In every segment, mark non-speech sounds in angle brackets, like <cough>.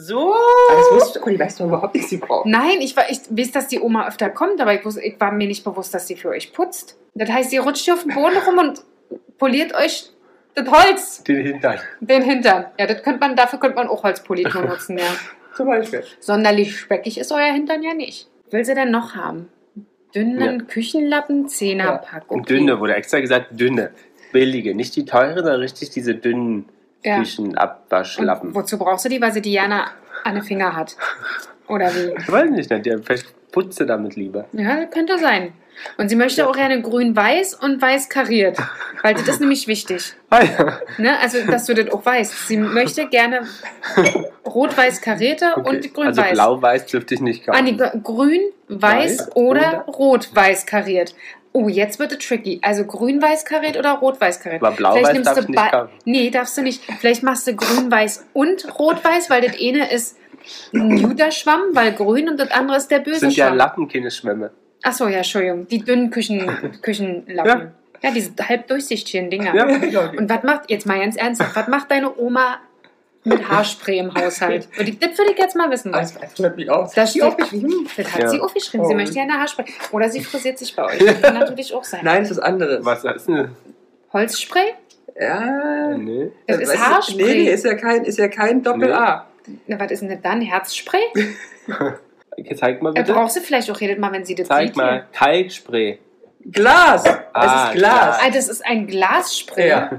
So. Das wusstest du, aber die weißt du überhaupt nicht, sie braucht. Nein, ich, war, ich weiß, dass die Oma öfter kommt, aber ich, wus- ich war mir nicht bewusst, dass sie für euch putzt. Das heißt, ihr rutscht hier auf den Boden rum und poliert euch das Holz, Den Hintern. den Hintern. Ja, das könnte man, dafür könnte man auch Holzpolitur <laughs> nutzen, ja. Zum Beispiel. Sonderlich speckig ist euer Hintern ja nicht. Will sie denn noch haben? Dünnen Küchenlappen, Zehnerpack. Und dünne, wurde extra gesagt, dünne. Billige, nicht die teure, sondern richtig diese dünnen Ja. Küchenabwaschlappen. Und wozu brauchst du die? Weil sie Diana an den Finger hat. Oder wie? Ich weiß nicht, ne? vielleicht putzt sie damit lieber. Ja, könnte sein. Und sie möchte auch gerne grün-weiß und weiß kariert. Weil das ist nämlich wichtig. <laughs> Ah, ja. Ne? Also, dass du das auch weißt. Sie möchte gerne rot-weiß karierte Okay. und grün-weiß. Also blau-weiß dürfte ich nicht Ah, nee, kaufen. grün, weiß Weiß oder oder- rot-weiß kariert. Oh, jetzt wird es tricky. Also grün-weiß kariert oder rot-weiß kariert. Aber blau-weiß Vielleicht nimmst darf du ich nicht. Nee, darfst du nicht. Vielleicht machst du grün-weiß und rot-weiß, weil das eine ist ein guter Schwamm, weil grün und das andere ist der Das böse sind ja Schwamm. Lappen, keine Schwämme. Achso, ja, Entschuldigung. Die dünnen Küchen, <laughs> Küchenlappen. Ja. diese halb durchsichtigen Dinger. Ja. Und was macht, jetzt mal ganz ernsthaft, was macht deine Oma mit Haarspray im Haushalt? <laughs> Würde ich- Das würde ich jetzt mal wissen. Das wundert mich aus. Das steht- aufgeschrieben? Das hat Ja. sie aufgeschrieben. Sie Oh. möchte ja eine Haarspray. Oder sie frisiert sich bei euch. <laughs> Das kann natürlich auch sein. Nein, das ist anderes. Was ist denn? Holzspray? Ja. Nee. Das ist Haarspray. Nee, nee, ist ja kein, ist ja kein Doppel-A. Na, was ist denn das dann? Herzspray? Zeig mal Er bitte. braucht sie vielleicht auch jedes Mal, wenn sie das Zeig sieht. mal. Kalkspray. Glas. Es Ah, ist Glas. Ah, das ist ein Glasspray. Ja.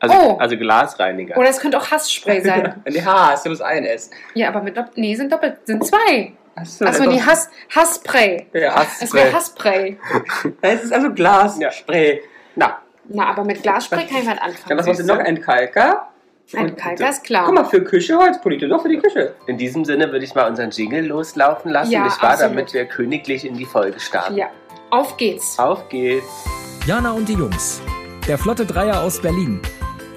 Also, Oh. also Glasreiniger. Oder es könnte auch Hassspray sein. Die H ist bloß ein S. ja, aber mit Doppel... Nee, sind doppelt... Sind zwei. Achso, Achso, nee, Hass, Hassspray. Ja. Es wäre Hassspray. <laughs> Es ist also Glas. Ja. Spray. Na, Na, aber mit Glasspray kann ich was Dann anfangen. was hast du noch? Ein Kalker. Ein Kalker ist klar. Guck mal, für Küche Holzpolitik. Doch für die Küche. in diesem Sinne würde ich mal unseren Jingle loslaufen lassen, Ja, nicht wahr? absolut. Damit wir königlich in die Folge starten. Ja, auf geht's. Auf geht's. Jana und die Jungs. Der Flotte Dreier aus Berlin.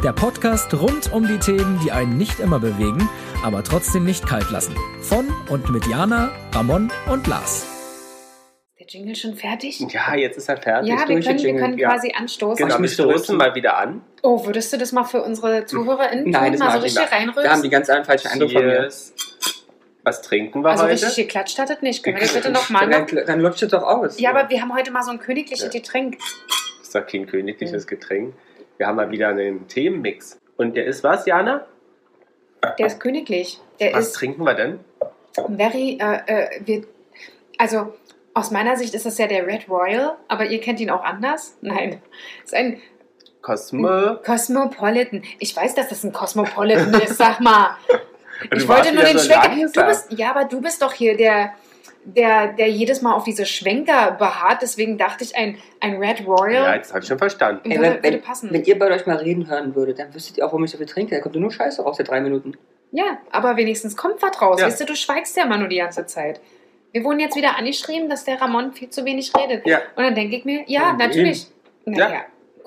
Der Podcast rund um die Themen, die einen nicht immer bewegen, aber trotzdem nicht kalt lassen. Von und mit Jana, Ramon und Lars. Der Jingle schon fertig? Ja, jetzt ist er fertig. Ja, wir können, wir können ja. quasi anstoßen. Genau, wir müsste stoßen mal wieder an. Oh, würdest du das mal für unsere ZuhörerInnen Nein, tun? das mal so richtig nicht. Da haben die ganz einen falschen Eindruck von mir. Was trinken wir Also heute? richtig geklatscht hat das nicht. Können wir das bitte nochmal Dann, machen? dann lutscht es doch aus. Ja, aber wir haben heute mal so ein königliches Ja. Getränk. Das ist doch kein königliches Getränk. Wir haben mal wieder einen Themenmix. Und der ist was, Jana? Der ist königlich. Der Was ist trinken wir denn? very, äh, äh, wir, also aus meiner Sicht ist das ja der Red Royal, aber ihr kennt ihn auch anders? Nein. ist ein Cosmo. Cosmopolitan. Ich weiß, dass das ein Cosmopolitan ist, sag mal. <laughs> Du Ich wollte nur den so Schwenker. Du bist, ja, aber du bist doch hier der, der, der jedes Mal auf diese Schwenker beharrt. Deswegen dachte ich, ein, ein Red Ja, Royal jetzt habe ich schon verstanden. Ey, würde, wenn, würde wenn, passen. wenn ihr bei euch mal reden hören würdet, dann wüsstet ihr auch, warum ich so viel trinke. Da kommt nur Scheiße raus, der drei Minuten. Ja, aber wenigstens kommt was raus. Ja. Weißt du, du schweigst ja immer nur die ganze Zeit. Wir wurden jetzt wieder angeschrieben, dass der Ramon viel zu wenig redet. Ja. Und dann denke ich mir, ja, natürlich. Naja, Ja.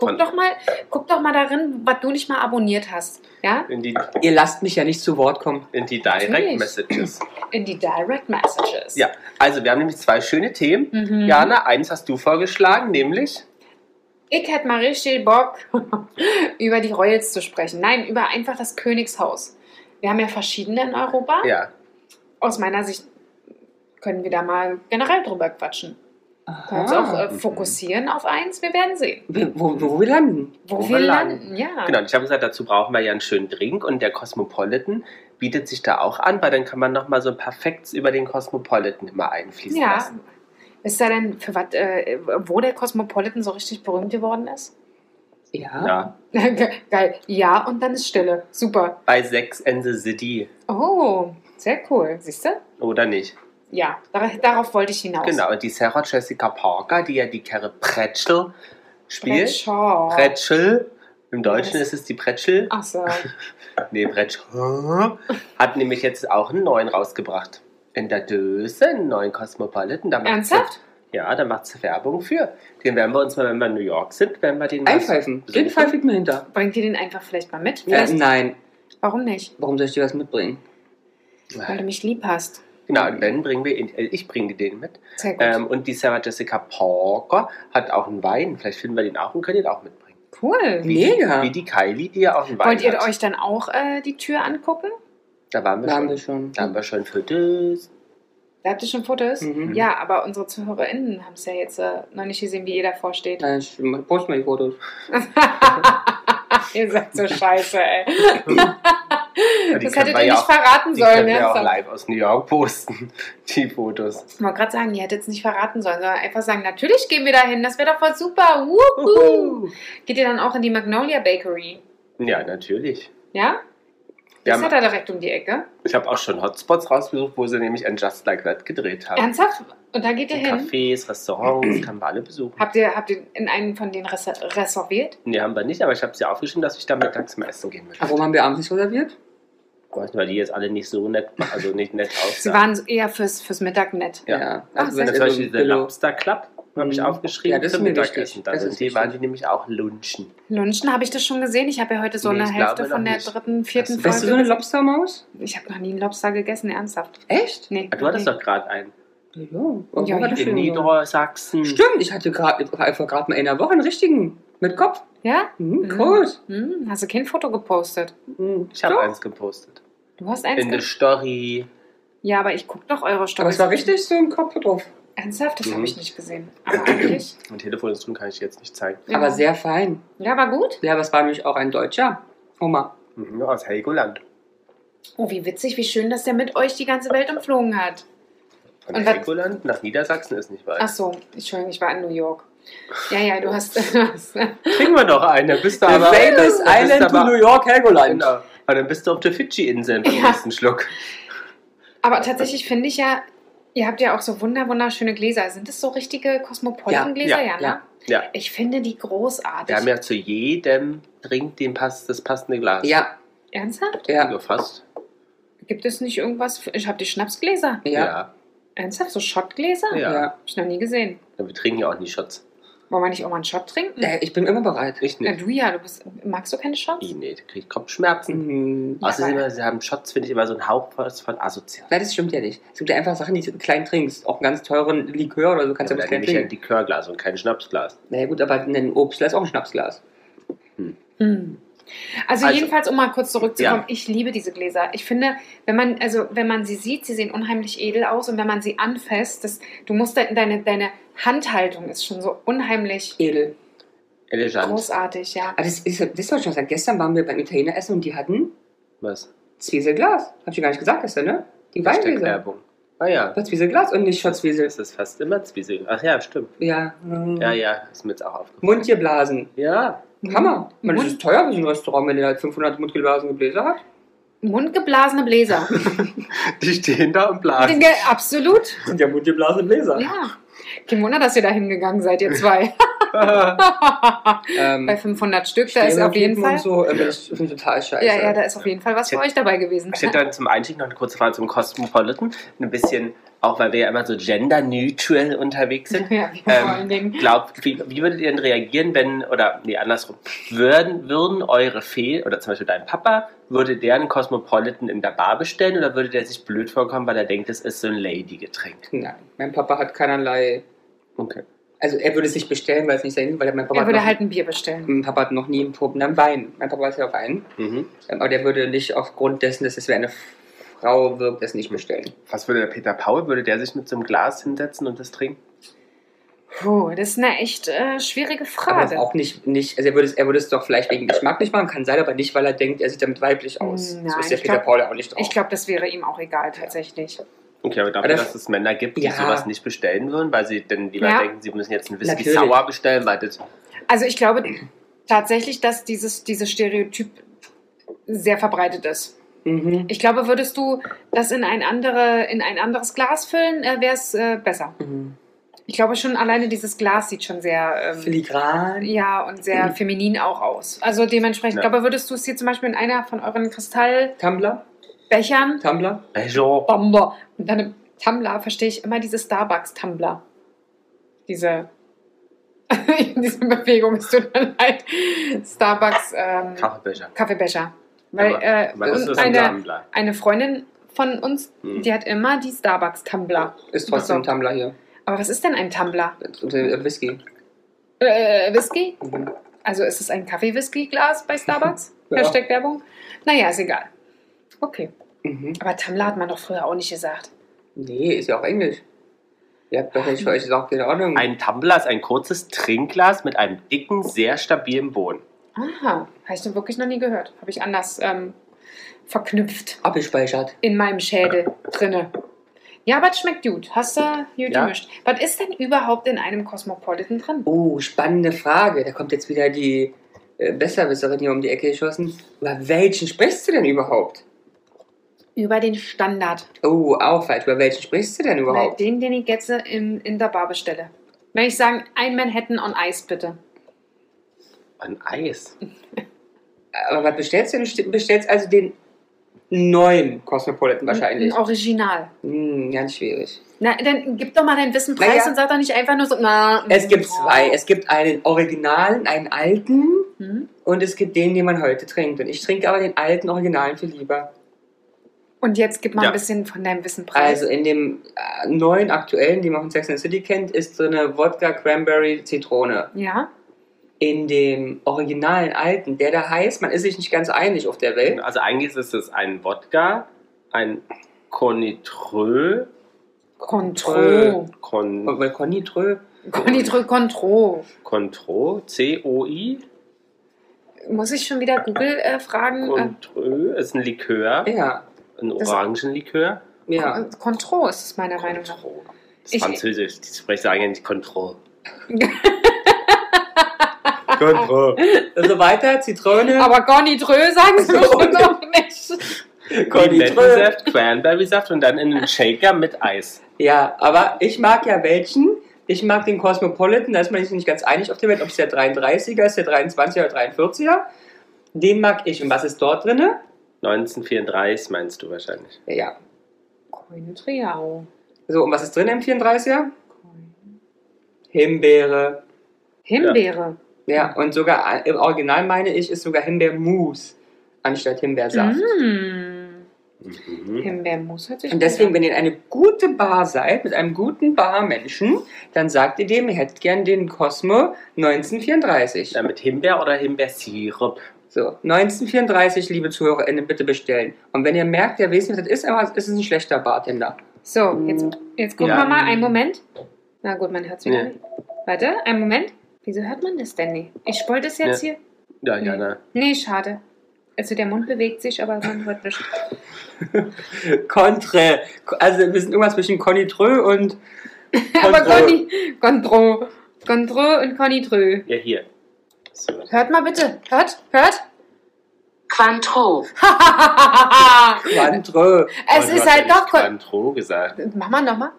Guck doch mal, guck doch mal darin, was du nicht mal abonniert hast. Ja? In die, Ihr lasst mich ja nicht zu Wort kommen. in die Direct Natürlich. Messages. In die Direct Messages. Ja, also wir haben nämlich zwei schöne Themen. Mhm. Jana, eins hast du vorgeschlagen, nämlich Ich hätte mal richtig Bock, <laughs> über die Royals zu sprechen. Nein, über einfach das Königshaus. Wir haben ja verschiedene in Europa. ja, Aus meiner Sicht können wir da mal generell drüber quatschen. Können uns auch äh, fokussieren auf eins. Wir werden sehen. Wo, wo, wo wir landen. Wo, Wo wir wir landen. Ja. genau. Und ich habe gesagt, dazu brauchen wir ja einen schönen Drink und der Cosmopolitan bietet sich da auch an, weil dann kann man nochmal so ein paar Facts über den Cosmopolitan immer einfließen Ja. lassen. Wisst ihr denn, für was, äh, wo der Cosmopolitan so richtig berühmt geworden ist? Ja. Ja, <laughs> Geil. Ja, und dann ist Stille. Super. bei Sex and the City Oh, sehr cool. Siehst du? oder nicht? Ja, dar darauf wollte ich hinaus. Genau, und die Sarah Jessica Parker, die ja die Kerre Pretschel spielt. Pretschel. Pretschel. Im Deutschen Was? ist es die Pretschel. Ach so. <laughs> Nee, Pretschel. Hat nämlich jetzt auch einen neuen rausgebracht. In der Döse, einen neuen Cosmopolitan. Da Ernsthaft? Sie, ja, da macht sie Werbung für. Den werden wir uns mal, wenn wir in New York sind, werden wir den mal Einpfeifen. Den besuchen. pfeife ich mir hinter. Bringt ihr den einfach vielleicht mal mit? Äh, nein. Warum nicht? Warum soll ich dir was mitbringen? Weil du mich lieb hast. Genau, und dann bringen wir ihn, äh, ich bringe den mit. Sehr gut. Ähm, und die Sarah Jessica Parker hat auch einen Wein. Vielleicht finden wir den auch und können den auch mitbringen. cool. Wie, Mega. Wie die Kylie, die ja auch einen Wein Wollt ihr hat. euch dann auch äh, die Tür angucken? Da waren wir Da haben schon. wir schon. Da haben wir schon Fotos. Da habt ihr schon Fotos? Mhm. Ja, aber unsere ZuhörerInnen haben es ja jetzt äh, noch nicht gesehen, wie ihr davor steht. Ja, ich poste mal die Fotos. <laughs> ihr seid so scheiße, ey. <laughs> Ja, die das hättet ihr ja nicht auch- verraten Die sollen. können wir auch live aus New York posten, <laughs> die Fotos. Ich wollte gerade sagen, ihr hättet es nicht verraten sollen, sondern einfach sagen, natürlich gehen wir da hin, das wäre doch voll super. Wuhu. Geht ihr dann auch in die Magnolia Bakery? Ja, natürlich. Ja? Das hat er direkt um die Ecke. ich habe auch schon Hotspots rausgesucht, wo sie nämlich ein Just Like That gedreht haben. Ernsthaft? Und da geht ihr In hin? Cafés, Restaurants, haben wir alle besuchen. Habt ihr, habt ihr in einen von denen res reserviert? Nee, haben wir nicht, aber ich habe sie aufgeschrieben, dass ich da mittags mal essen gehen möchte. Warum haben wir abends nicht reserviert? Nicht, weil die jetzt alle nicht so nett, also nicht nett <laughs> Sie aussahen. waren eher fürs, fürs Mittag nett. Ja. Ach, also wenn zum so Beispiel der Billo- Lobster Club habe ich Mhm. aufgeschrieben Ja, das ist zum mir Mittagessen. wichtig. Da Das sind die, waren die nämlich auch lunchen. Lunchen habe ich das schon gesehen. Ich habe ja heute so Nee, eine Hälfte von der nicht. dritten, vierten Das- Folge. Bist du so eine Lobstermaus? ich habe noch nie einen Lobster gegessen, ernsthaft. Echt? Nee. Ah, Du hattest nee. doch gerade einen. Ja, warum Ja, das In? Niedersachsen. Stimmt, ich hatte gerade vor gerade mal einer Woche einen richtigen. Mit Kopf. Ja? Mhm, Mhm. groß. Hm, hast du kein Foto gepostet? Mhm. Ich habe eins gepostet. Du hast eins In der Story. Ja, aber ich gucke doch eure Aber Storys. es war richtig so im Kopf drauf. Ernsthaft? Das Mhm. habe ich nicht gesehen. Aber eigentlich. Mein <clears throat> Telefoninstrument kann ich jetzt nicht zeigen. Ja. Aber sehr fein. Ja, war gut. Ja, aber es war nämlich auch ein Deutscher. Oma. Mhm, aus Helgoland. Oh, wie witzig, wie schön, dass der mit euch die ganze Welt umflogen hat. Von Und was- Helgoland nach Niedersachsen ist nicht weit. Ach so, Entschuldigung, ich war in New York. Ja, ja, du hast. <laughs> Kriegen wir doch eine. Bist du The aber. famous Island to aber- New York, Helgoland. Genau. Aber dann bist du auf der Fidschi-Insel beim Ja. nächsten Schluck. aber tatsächlich finde ich ja, ihr habt ja auch so wunder, wunderschöne Gläser. Sind das so richtige Cosmopolitan-Gläser? Ja, Ja, ne? ja. Ja. Ich finde die großartig. Wir haben ja zu jedem Drink den Pass, das passende Glas. Ja, Ernsthaft? ja, So fast. Gibt es nicht irgendwas? Für, ich habe die Schnapsgläser. ja. Ja. Ernsthaft? So Schottgläser? Ja. ja. Hab ich noch nie gesehen. Ja, Wir trinken ja auch nie Shots. Wollen wir nicht auch mal einen Shot trinken? Äh, Ich bin immer bereit. Ich Ja, nicht. du ja, du bist. Magst du keine Shots? Ich nicht. Krieg Kopfschmerzen. Mhm. Außerdem, aber- sie haben Shots, finde ich, immer so ein Hauch von asozial. Nein, das stimmt ja nicht. Es gibt ja einfach Sachen, die du klein trinkst. Auch einen ganz teuren Likör oder so kannst du Ja, ja, nicht nehme klein ich ein trinken. Likörglas und kein Schnapsglas. Na ja, gut, aber ein Obstler ist auch ein Schnapsglas. Hm. Also, Also- jedenfalls, um mal kurz zurückzukommen, Ja. ich liebe diese Gläser. Ich finde, wenn man, also wenn man sie sieht, sie sehen unheimlich edel aus und wenn man sie anfasst, das, du musst da, deine, deine Handhaltung ist schon so unheimlich Edel. Elegant. großartig, ja. Aber das ist, das ich schon sagen. Gestern waren wir beim Italiener essen und die hatten Was? Zwieselglas. Hab ich dir gar nicht gesagt gestern, ne? Die Weingläser. Ah ja. Das Zwieselglas und nicht Schotzwiesel. Das ist fast immer Zwiesel. Ach ja, stimmt. Ja. Ja, ja, ist mir jetzt auch aufgefallen. Mundgeblasen. Ja. Hammer. Man, das ist teuer für so ein Restaurant, wenn der halt 500 mundgeblasene Gläser hat. Mundgeblasene Bläser. <laughs> Die stehen da und blasen. Dinge, absolut. Das sind ja mundgeblasene Gläser. Ja. Kein Wunder, dass ihr da hingegangen seid, ihr zwei. <laughs> <laughs> Ähm, Bei 500 Stück, da ist auf jeden Fall. So, äh, das finde ich total scheiße. Ja, ja, da ist auf jeden Fall was für Ich hätte- euch dabei gewesen. Ich hätte dann zum Einstieg noch eine kurze Frage zum Cosmopolitan. Ein bisschen, auch weil wir ja immer so gender-neutral unterwegs sind. <laughs> Ja, vor Ähm, allen Dingen. Glaubt, wie, wie würdet ihr denn reagieren, wenn, oder nee, andersrum, würden, würden eure Fee, oder zum Beispiel dein Papa, würde der einen Cosmopolitan in der Bar bestellen oder würde der sich blöd vorkommen, weil er denkt, es ist so ein Lady-Getränk? Nein, mein Papa hat keinerlei. Okay. Also er würde es nicht bestellen, weil es nicht sein, weil mein Papa Er würde noch, halt ein Bier bestellen. mein Papa hat noch nie einen Proben am Wein. Mein Papa ist ja auf Wein. Mhm. Ähm, Aber der würde nicht aufgrund dessen, dass es wie eine Frau wirkt, das nicht bestellen. Was würde der Peter Paul, würde der sich mit so einem Glas hinsetzen und das trinken? Puh, das ist eine echt äh, schwierige Aber das Frage. auch nicht, nicht also er würde, es, er würde es doch vielleicht wegen Geschmack nicht machen, kann sein, aber nicht, weil er denkt, er sieht damit weiblich aus. Nein, so ist der ich Peter glaub- Paul ja auch nicht drauf. Ich glaube, das wäre ihm auch egal, tatsächlich. Okay, aber dafür, Aber das- dass es Männer gibt, die Ja. sowas nicht bestellen würden, weil sie dann lieber Ja. denken, sie müssen jetzt einen Whisky Natürlich. Sour bestellen, weil das Also ich glaube tatsächlich, dass dieses, dieses Stereotyp sehr verbreitet ist. mhm. Ich glaube, würdest du das in ein, andere, in ein anderes Glas füllen, äh, wäre es äh, besser. Mhm. Ich glaube schon, alleine dieses Glas sieht schon sehr... Ähm, Filigran. ja, und sehr feminin auch aus. Also dementsprechend, Ja. ich glaube, würdest du es hier zum Beispiel in einer von euren Kristallbechern, Tumbler. Tumbler. Bejo. Bomber, und dann im Tumbler verstehe ich immer diese Starbucks-Tumbler. Diese, <laughs> diese Bewegung, es tut mir leid. Starbucks ähm, Kaffeebecher. Kaffeebecher. Weil Aber- äh, aber das und ist ein eine, Tumbler. eine Freundin von uns, Hm. die hat immer die Starbucks-Tumbler. Ist trotzdem ein. Tumbler hier. Aber was ist denn ein Tumbler? Äh, Whisky. Äh, Whisky? Mhm. Also ist es ein Kaffee-Whisky-Glas bei Starbucks? <laughs> Ja. Hashtag Werbung? Naja, ist egal. Okay. Mhm. Aber Tamla hat man doch früher auch nicht gesagt. Nee, ist ja auch Englisch. Ihr habt doch nicht für euch gesagt, keine Ahnung. Ein Tumbler ist ein kurzes Trinkglas mit einem dicken, sehr stabilen Boden. Aha, habe ich noch wirklich noch nie gehört. Habe ich anders ähm, verknüpft Abgespeichert. in meinem Schädel drinne. Ja, aber es schmeckt gut. Hast du gut Ja. gemischt. Was ist denn überhaupt in einem Cosmopolitan drin? Oh, spannende Frage. Da kommt jetzt wieder die äh, Besserwisserin hier um die Ecke geschossen. Über welchen sprichst du denn überhaupt? Über den Standard. Oh, auch falsch. Über welchen sprichst du denn überhaupt? den, den ich jetzt in, in der Bar bestelle. Wenn ich sagen, ein Manhattan on Eis bitte. Ein Eis. Aber was bestellst du? Du bestellst also den neuen Cosmopolitan wahrscheinlich. Ein Original. Hm, ganz schwierig. Na, dann gib doch mal deinen Wissen preis Naja. und sag doch nicht einfach nur so, na. Es gibt zwei. Es gibt einen originalen, einen alten Hm? und es gibt den, den man heute trinkt. Und ich trinke aber den alten Originalen viel lieber. Und jetzt gib mal Ja. ein bisschen von deinem Wissen preis. Also in dem äh, neuen, aktuellen, den man von Sex and the City kennt, ist so eine Wodka Cranberry Zitrone. ja. In dem originalen alten, der da heißt, man ist sich nicht ganz einig auf der Welt. Also eigentlich ist es ein Wodka, ein Conitreux, Contro. Con, Weil Conitreux, Conitreux Contro. Contro, C-O-I, Muss ich schon wieder Google äh, fragen? Äh, Contreux ist ein Likör, ja, ein Orangenlikör. ja. Contro ist es meiner Meinung nach. Contro. Das ist Ich- Französisch, die sprechen nicht Control. <laughs> Contro. Also weiter, Zitrone, Aber Conitreux sagen sie bestimmt noch nicht. Limettensaft, Cranberry-Saft und dann in einen Shaker mit Eis. Ja, aber ich mag ja welchen. Ich mag den Cosmopolitan, da ist man sich nicht ganz einig auf der Welt, ob es der 33er ist, der 23er oder 43er. Den mag ich. Und was ist dort drin? 1934 meinst du wahrscheinlich. Ja. Cointriao. So, und was ist drin im 34er? Himbeere. Himbeere. Ja, und sogar äh, im Original meine ich, ist sogar Himbeermus anstatt Himbeersaft. Mm. Mhm. Himbeermus hört sich Und deswegen, an. wenn ihr in eine gute Bar seid, mit einem guten Barmenschen, dann sagt ihr dem, ihr hättet gern den Cosmo 1934. Ja, mit Himbeer oder Himbeersirup. So, 1934, liebe ZuhörerInnen, bitte bestellen. Und wenn ihr merkt, der das ist, aber es ist ein schlechter Bartender. So, jetzt, jetzt gucken Ja. wir mal. Einen Moment. Na gut, man hört es wieder Nee. nicht. Warte, einen Moment. Wieso hört man das denn nicht? Ich wollte es jetzt hier. Ja, Nee. Jana. Nee, schade. Also der Mund bewegt sich, aber man hört nicht. <laughs> Contre. Also, wir sind irgendwas zwischen Conitreux und. <laughs> aber. Conny, Contro. Contro und Conitreux. Ja, hier. Hört mal bitte. Hört, hört. Quantro, <laughs> Quantreux. es ist halt doch. Quantro gesagt. Mach mal nochmal.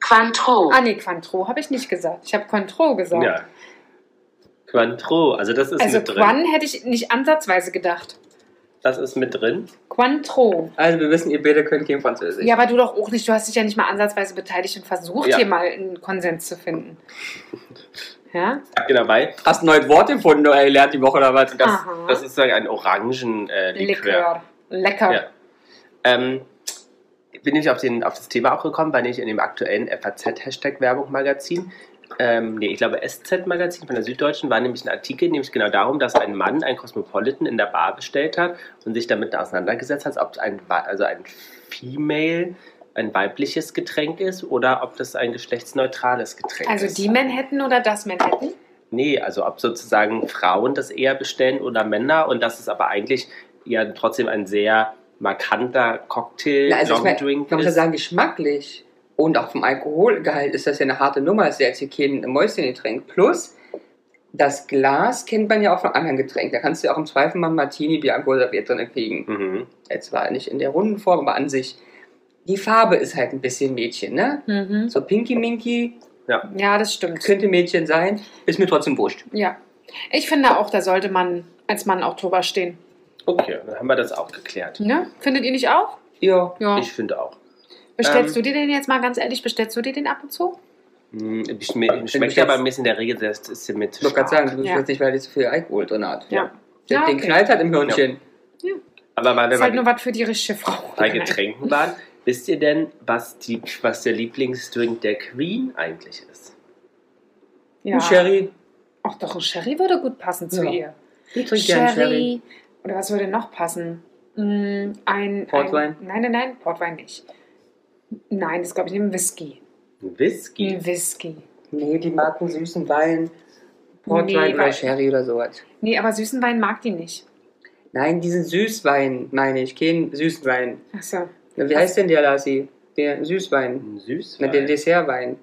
Quantro, Ah, nee, Quantro habe ich nicht gesagt. Ich habe Contro gesagt. Ja. Quantro, also das ist also mit drin. Quan hätte ich nicht ansatzweise gedacht. Das ist mit drin. Quantro. Also, wir wissen, ihr beide könnt kein Französisch. Ja, aber du doch auch nicht. Du hast dich ja nicht mal ansatzweise beteiligt und versucht, Ja. hier mal einen Konsens zu finden. <laughs> Ja? Genau, weil Hast ein neues Wort gefunden oder gelernt die Woche oder was? das, Aha. das ist ein Orangenlikör. Äh. Lecker. Ja. Ähm, bin ich auf, den, auf das Thema auch gekommen, weil ich in dem aktuellen FAZ-Hashtag-Werbung-Magazin, ähm, nee, ich glaube SZ-Magazin von der Süddeutschen, war nämlich ein Artikel, nämlich genau darum, dass ein Mann ein Cosmopolitan in der Bar bestellt hat und sich damit auseinandergesetzt hat, ob es ein, also ein Female, ein weibliches Getränk ist oder ob das ein geschlechtsneutrales Getränk Also ist. die Manhattan oder das Manhattan? Nee, also ob sozusagen Frauen das eher bestellen oder Männer und das ist aber eigentlich ja trotzdem ein sehr markanter Cocktail, Na, also ich mein, Longdrink man muss ja sagen, geschmacklich und auch vom Alkoholgehalt ist das ja eine harte Nummer. Das ist ja jetzt hier kein Mäuschengetränk. Plus, das Glas kennt man ja auch von anderen Getränken. Da kannst du ja auch im Zweifel mal Martini Bianco serviert drin kriegen. Mhm. Jetzt zwar nicht in der runden Form, aber an sich. Die Farbe ist halt ein bisschen Mädchen, ne? Mhm. So Pinky Minky Ja, das stimmt. könnte Mädchen sein, ist mir trotzdem wurscht. Ja. Ich finde auch, da sollte man als Mann auch drüber stehen. Okay, dann haben wir das auch geklärt. Ne? Findet ihr nicht auch? Ja. Ja. Ich finde auch. Bestellst ähm, du dir den jetzt mal ganz ehrlich? Bestellst du dir den ab und zu? Hm, Ich, schmeckt aber ein bisschen in der Regel, das ist mir zu Ich wollte gerade sagen, du Ja. nicht, weil die zu viel Alkohol drin hat. Ja. Der Ja, Den okay. knallt halt im Hirnchen. Aber mal, wenn ist halt nur was für die richtige Frau. bei Getränken <laughs> waren, wisst ihr denn, was, die, was der Lieblingsdrink der Queen eigentlich ist? Ja. Ein Sherry. Ach doch, ein Sherry würde gut passen zu Ja. ihr. Ich trinke gerne Sherry. Oder was würde noch passen? Mm, Ein, Portwein? Ein, nein, nein, nein, Portwein nicht. Nein, das glaube ich ein Whisky. Whisky. Ein Whisky. Nee, die mag einen süßen Wein. Portwein Nee, oder Sherry oder sowas. Nee, aber süßen Wein mag die nicht. Nein, diesen Süßwein meine ich, kein süßen Wein. Achso. Na, Wie heißt denn der, Lassi? Der Süßwein. Süß. Na, der Dessertwein.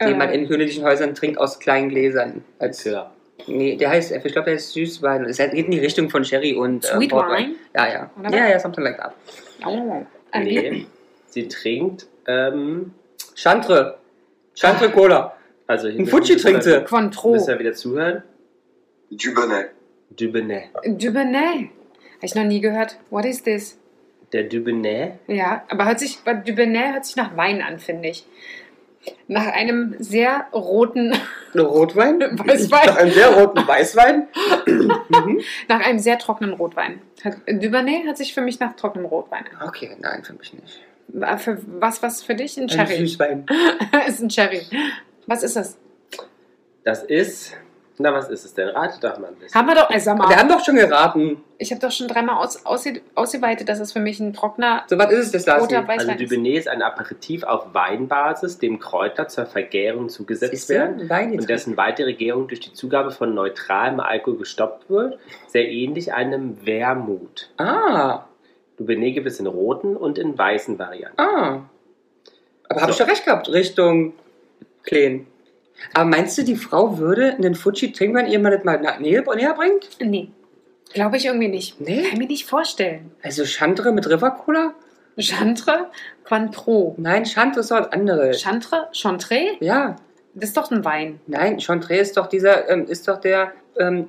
Den man in königlichen Häusern trinkt aus kleinen Gläsern. Als, Ja. nee, der heißt, ich glaube, der ist Süßwein. Es geht in die Richtung von Sherry und äh, Sweet Portwein. Wine? Ja, ja. Oder Ja, ja, something like that. Oh. Nee. Sie trinkt, ähm, Chantre. Chantre Cola. also Ein Fuji trinkt sie. Cointreau. Müssen wir wieder zuhören. Dubonnet. Dubonnet. Dubonnet. Habe ich noch nie gehört. What is this? Der Dubonnet. Ja, aber hört sich, Dubonnet hört sich nach Wein an, finde ich. Nach einem sehr roten, Ein Rotwein? Weißwein. <laughs> Nach einem sehr roten Weißwein. mhm. <laughs> nach einem sehr trockenen Rotwein. Dubonnet hört sich für mich nach trockenem Rotwein an. Okay, nein, für mich nicht. Für was, was für dich? Ein Ein Cherry. Süßwein. <laughs> ist ein Cherry. Was ist das? Das ist. Na, was ist es denn? Rate doch mal ein bisschen. Haben wir doch, also sag Wir mal, haben doch schon geraten. ich habe doch schon dreimal aus, ausge, ausgeweitet, dass es für mich ein trockener So, was ist es, das roter Also Weißwein. Dubonnet ist ein Aperitif auf Weinbasis, dem Kräuter zur Vergärung zugesetzt Ist werden Wein und dessen weitere Gärung durch die Zugabe von neutralem Alkohol gestoppt wird, sehr ähnlich einem Wermut. Ah, Dubonnet gibt es in roten und in weißen Varianten. ah. Aber habe ich So. doch recht gehabt, Richtung Kleen. Aber meinst du, die Frau würde einen Fuji trinken, wenn ihr mal das mal näher, näher bringt? Nee, glaube ich irgendwie nicht. Nee? Kann mir nicht vorstellen. Also Chantre mit River Cola? Chantre, Cointreau. Nein, Chantre ist doch was anderes. Chantre, Chantre, ja, das ist doch ein Wein. nein, Chantre ist doch dieser, ähm, ist doch der, ähm,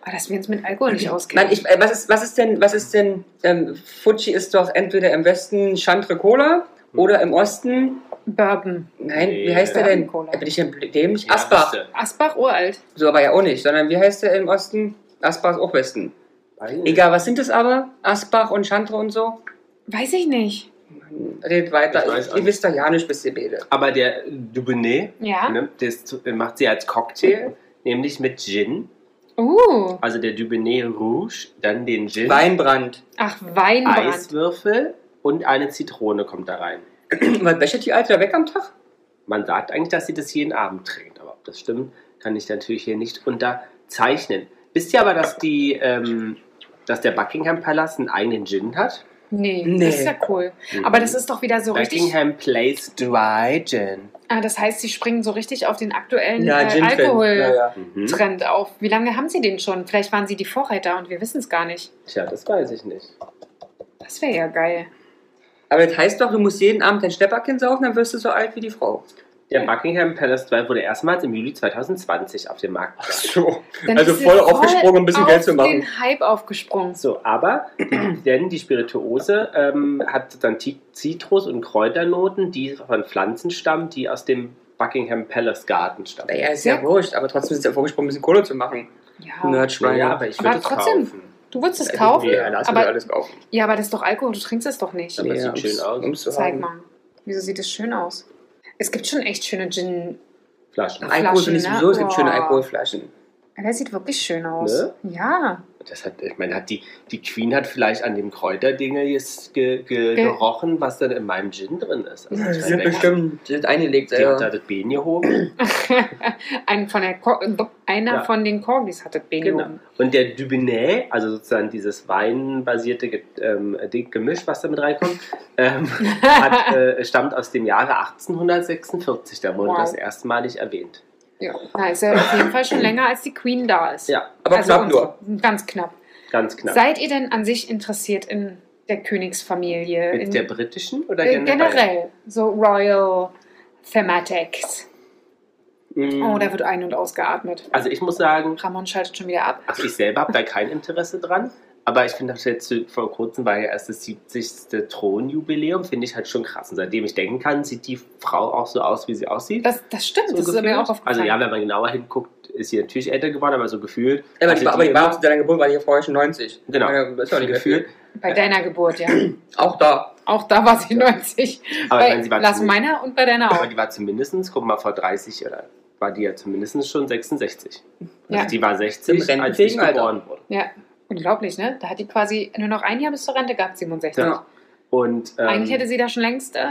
Aber dass wir uns mit Alkohol nicht auskennen. nein, ich, äh, was ist, was ist denn, was ist denn, ähm, Fuji ist doch entweder im Westen Chantre Cola oder im Osten, Bourbon. nein, Nee. wie heißt der denn? Äh, Bin ich denn dämlich? Ja, Asbach. Asbach, uralt. So, aber ja auch nicht, sondern wie heißt der im Osten? Asbach ist auch Westen. nicht. Egal, was sind es aber? Asbach und Chantre und so? Weiß ich nicht. Redet weiter. Ich Ihr wisst doch ja nicht, bis ihr betet. Aber der Dubonnet, Ja. ne, das macht sie als Cocktail, nämlich mit Gin. Uh. Also der Dubonnet Rouge, dann den Gin, Weinbrand. Ach, Weinbrand. Eiswürfel und eine Zitrone kommt da rein. <clears throat> Was wäschet die Alte da weg am Tag? Man sagt eigentlich, dass sie das jeden Abend trinkt, aber ob das stimmt, kann ich natürlich hier nicht unterzeichnen. Wisst ihr aber, dass die, ähm, dass der Buckingham Palace einen eigenen Gin hat? Nee, Nee. das ist ja cool. Aber das ist doch wieder so richtig. Buckingham Place Dry Gin. Ah, das heißt, sie springen so richtig auf den aktuellen Ja, äh. Alkohol-Trend Ja, ja. Mhm. auf. Wie lange haben sie den schon? Vielleicht waren sie die Vorreiter und wir wissen es gar nicht. Tja, das weiß ich nicht. Das wäre ja geil. Aber das heißt doch, du musst jeden Abend dein Schnäpperkind saufen, dann wirst du so alt wie die Frau. Der Buckingham Palace Dry wurde erstmals im Juli 2020 auf den Markt gebracht. So. Dann Also voll aufgesprungen, um ein bisschen auf Geld zu machen. den Hype aufgesprungen. So, aber <clears throat> denn die Spirituose ähm, hat dann Zitrus- und Kräuternoten, die von Pflanzen stammen, die aus dem Buckingham Palace Garten stammen. Naja, ist ja Ja. wurscht, aber trotzdem ist ja vorgesprungen, ein bisschen Kohle zu machen. Ja. Nerdschweine. Ja, aber ich Aber würde es trotzdem. kaufen. Du würdest es Ja, kaufen? Ja, lass aber, alles kaufen. ja, aber das ist doch Alkohol, du trinkst es doch nicht. Aber es sieht schön aus. Um's zu Zeig haben. mal. Wieso sieht es schön aus? Es gibt schon echt schöne Gin. Flaschen. Alkohol finde ich Flaschen, sowieso, es ne? gibt schöne. Alkoholflaschen. Der sieht wirklich schön aus. Ne? Ja. Das hat, ich meine, hat die, die Queen hat vielleicht an dem Kräuterdinge jetzt ge, ge, Ge- gerochen, was dann in meinem Gin drin ist. Also, Sie meine, sind bestimmt die hat eingelegt, Die hat da ja. das Bein gehoben. <laughs> Ein von der einer Ja. von den Corgis hatte Baby Genau. oben. Und der Dubonnet, also sozusagen dieses weinbasierte ähm, Gemisch, was da mit reinkommt, <laughs> ähm, hat, äh, stammt aus dem Jahre 1846. Da wurde Wow. das erstmalig erwähnt. Ja. Na, ist ja auf jeden Fall schon <clears throat> länger, als die Queen da ist. Ja, Aber also knapp nur. Ganz knapp. ganz knapp. Seid ihr denn an sich interessiert in der Königsfamilie? Mit in, der britischen oder äh, generell? generell? So Royal Thematics. Mm, Oh, da wird ein- und ausgeatmet. Also ich muss sagen, Ramon schaltet schon wieder ab. also ich selber habe da kein Interesse dran. Aber ich finde das jetzt vor kurzem war ja erst das 70. Thronjubiläum, finde ich halt schon krass. Und seitdem ich denken kann, sieht die Frau auch so aus, wie sie aussieht. Das, das stimmt, So das ist mir gefühlt. auch aufgefallen. Also ja, wenn man genauer hinguckt, ist sie natürlich älter geworden, aber so gefühlt. Aber die, war- aber die war immer- zu deiner Geburt, war die ja vorher schon 90. Genau. Das ist ja nicht gefühlt. Bei deiner Geburt, ja. <clears throat> Auch da. Auch da war sie 90. Aber bei ich meine, sie war meiner und bei deiner Aber auch. die war zumindest, guck mal, vor 30 oder war die ja zumindest schon 66. Also Ja. die war 60, Im als ich geboren wurde. Ja. Unglaublich, ne? Da hat die quasi nur noch ein Jahr bis zur Rente gehabt, 67. Ja. Und, ähm, Eigentlich hätte sie da schon längst, äh,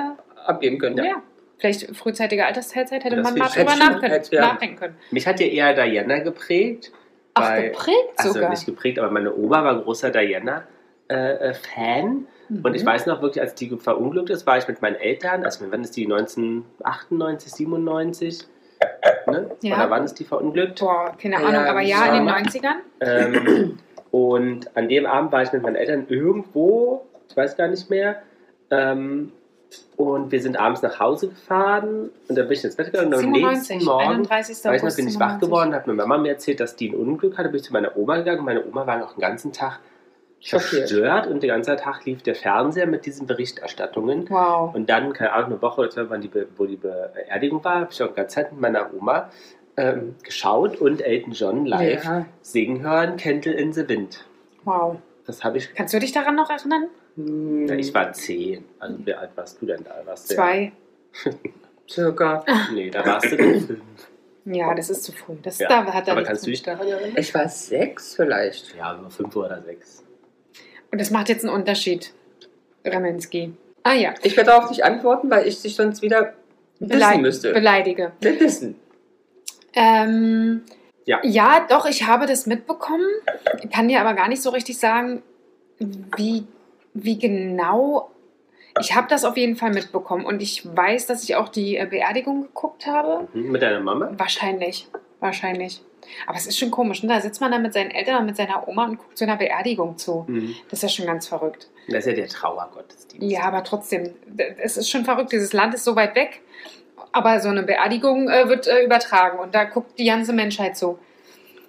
Abgeben können. ja. vielleicht frühzeitige Altersteilzeit hätte Das man mal drüber nachdenken, ja. können. mich hat ja eher Diana geprägt. Ach, weil- geprägt Also sogar. nicht geprägt, aber meine Oma war großer Diana-Fan. Mhm. Und ich weiß noch wirklich, als die verunglückt ist, war ich mit meinen Eltern, also wann ist die, 1998, 97? Ne? Ja. Oder wann ist die verunglückt? Boah, keine Ja, Ahnung, aber ja, in den ja. 90ern. Ähm, und an dem Abend war ich mit meinen Eltern irgendwo, ich weiß gar nicht mehr. Ähm, und wir sind abends nach Hause gefahren und dann bin ich ins Bett gegangen und am 97, nächsten Morgen 31. Weiß ich noch, bin ich wach 97. geworden, hat mir Mama mir erzählt, dass die ein Unglück hatte, bin ich zu meiner Oma gegangen und meine Oma war noch den ganzen Tag Schockiert. verstört und den ganzen Tag lief der Fernseher mit diesen Berichterstattungen. Wow. Und dann, keine Ahnung, eine Woche oder zwei, wann die, Be- wo die Beerdigung war, habe ich auch die ganze Zeit mit meiner Oma ähm, geschaut und Elton John live Ja. singen hören, Candle in the Wind. Wow. Das habe ich. Kannst du dich daran noch erinnern? Hm, Ja, ich war zehn. Also wie alt warst du denn da? Warst Zwei. <laughs> Circa. Ja, nee, da warst du fünf. Ja, das ist zu früh. Das, Ja. da hat er Aber kannst du dich daran erinnern? Ich war sechs vielleicht. Ja, so fünf oder sechs. Und das macht jetzt einen Unterschied, Ramensky. Ah ja, Ich werde darauf nicht antworten, weil ich dich sonst wieder wissen Beleid müsste. beleidige. Wissen. Ähm, Ja. ja, doch, ich habe das mitbekommen. Kann dir aber gar nicht so richtig sagen, wie, wie genau. Ich habe das auf jeden Fall mitbekommen und ich weiß, dass ich auch die äh, Beerdigung geguckt habe. Mhm. Mit deiner Mama? Wahrscheinlich, wahrscheinlich. Aber es ist schon komisch, ne? Da sitzt man dann mit seinen Eltern und mit seiner Oma und guckt so einer Beerdigung zu. Mhm. Das ist ja schon ganz verrückt. Das ist ja der Trauergottesdienst. Ja, aber trotzdem, es ist schon verrückt. Dieses Land ist so weit weg, aber so eine Beerdigung äh, wird äh, übertragen und da guckt die ganze Menschheit zu.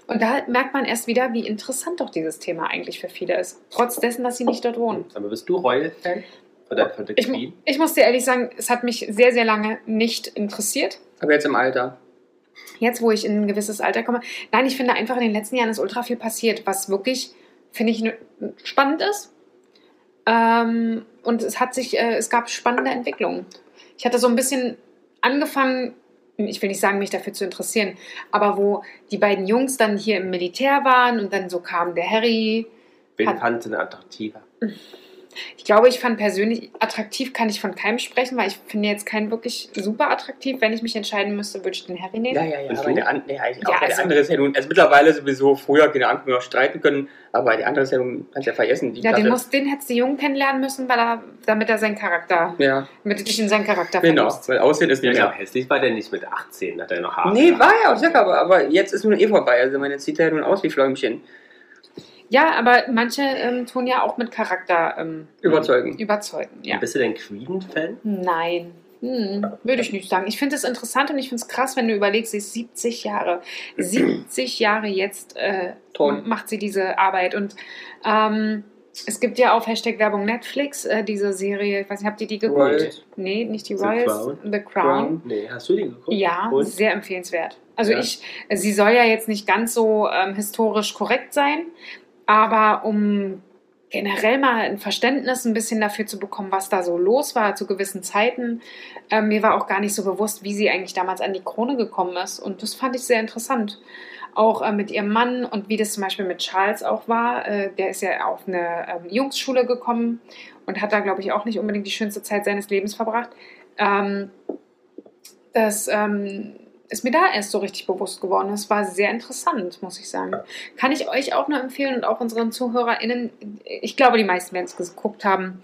Und da merkt man erst wieder, wie interessant doch dieses Thema eigentlich für viele ist. Trotz dessen, dass sie nicht dort wohnen. Aber bist du Royal-Fan? Oder von der Ich, Queen? ich muss dir ehrlich sagen, es hat mich sehr, sehr lange nicht interessiert. Aber jetzt im Alter. Jetzt, wo ich in ein gewisses Alter komme. Nein, ich finde einfach, in den letzten Jahren ist ultra viel passiert, was wirklich, finde ich, spannend ist. Ähm, und es hat sich, äh, es gab spannende Entwicklungen. Ich hatte so ein bisschen angefangen, ich will nicht sagen, mich dafür zu interessieren, aber wo die beiden Jungs dann hier im Militär waren und dann so kam der Harry. Wen du denn attraktiver? <laughs> Ich glaube, ich fand persönlich, attraktiv kann ich von keinem sprechen, weil ich finde jetzt keinen wirklich super attraktiv. Wenn ich mich entscheiden müsste, würde ich den Harry nehmen. Ja, ja, ja. Und Aber der, an, ja, ich, Ja, auch der also- andere ist ja nun, also mittlerweile sowieso, früher, keine Ahnung, wir noch streiten können, aber die andere ist ja nun, kannst ja vergessen. Die Ja, den, Platte. muss, den hättest du jung kennenlernen müssen, weil er, damit er seinen Charakter, Ja, damit du dich in seinen Charakter genau, verliebst. weil Aussehen ist Ja, nicht ja. mehr. hässlich war der nicht mit 18, hat er noch Haare. Nee, war ja auch aber, aber jetzt ist nun eh vorbei. Also, meine, jetzt sieht er nun aus wie Fläumchen. Ja, aber manche ähm, tun ja auch mit Charakter ähm, Überzeugen. überzeugen. Ja. Bist du denn Queen-Fan? Nein. Hm, würde ich nicht sagen. Ich finde es interessant und ich finde es krass, wenn du überlegst, sie ist 70 Jahre. <clears throat> 70 Jahre jetzt äh, macht sie diese Arbeit. Und ähm, es gibt ja auf Hashtag Werbung Netflix äh, diese Serie, ich weiß nicht, habt ihr die geguckt? Royals. Nee, nicht die The Royals. Crown. The Crown. Nee, hast du den geguckt? Ja, Und? sehr empfehlenswert. Also Ja. ich, sie soll ja jetzt nicht ganz so ähm, historisch korrekt sein, aber um generell mal ein Verständnis ein bisschen dafür zu bekommen, was da so los war zu gewissen Zeiten. Ähm, mir war auch gar nicht so bewusst, wie sie eigentlich damals an die Krone gekommen ist. Und das fand ich sehr interessant. Auch äh, mit ihrem Mann und wie das zum Beispiel mit Charles auch war. Äh, der ist ja auf eine ähm, Jungsschule gekommen und hat da, glaube ich, auch nicht unbedingt die schönste Zeit seines Lebens verbracht. Ähm, das ähm, ist mir da erst so richtig bewusst geworden. Das war sehr interessant, muss ich sagen. Kann ich euch auch nur empfehlen und auch unseren ZuhörerInnen. Ich glaube, die meisten werden es geguckt haben.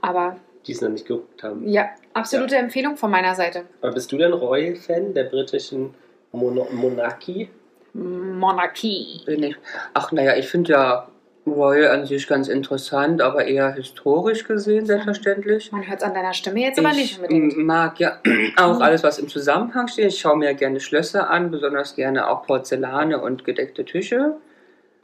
Aber Die es noch nicht geguckt haben. ja, absolute Empfehlung von meiner Seite. Aber bist du denn Royal-Fan der britischen Mono Monarchie? Monarchie. Bin ich. Ach, naja, ich finde ja Royal an sich ganz interessant, aber eher historisch gesehen, selbstverständlich. Man hört es an deiner Stimme jetzt aber nicht Ich unbedingt. m- mag ja <clears throat> auch alles, was im Zusammenhang steht. Ich schaue mir gerne Schlösser an, besonders gerne auch Porzellane und gedeckte Tische.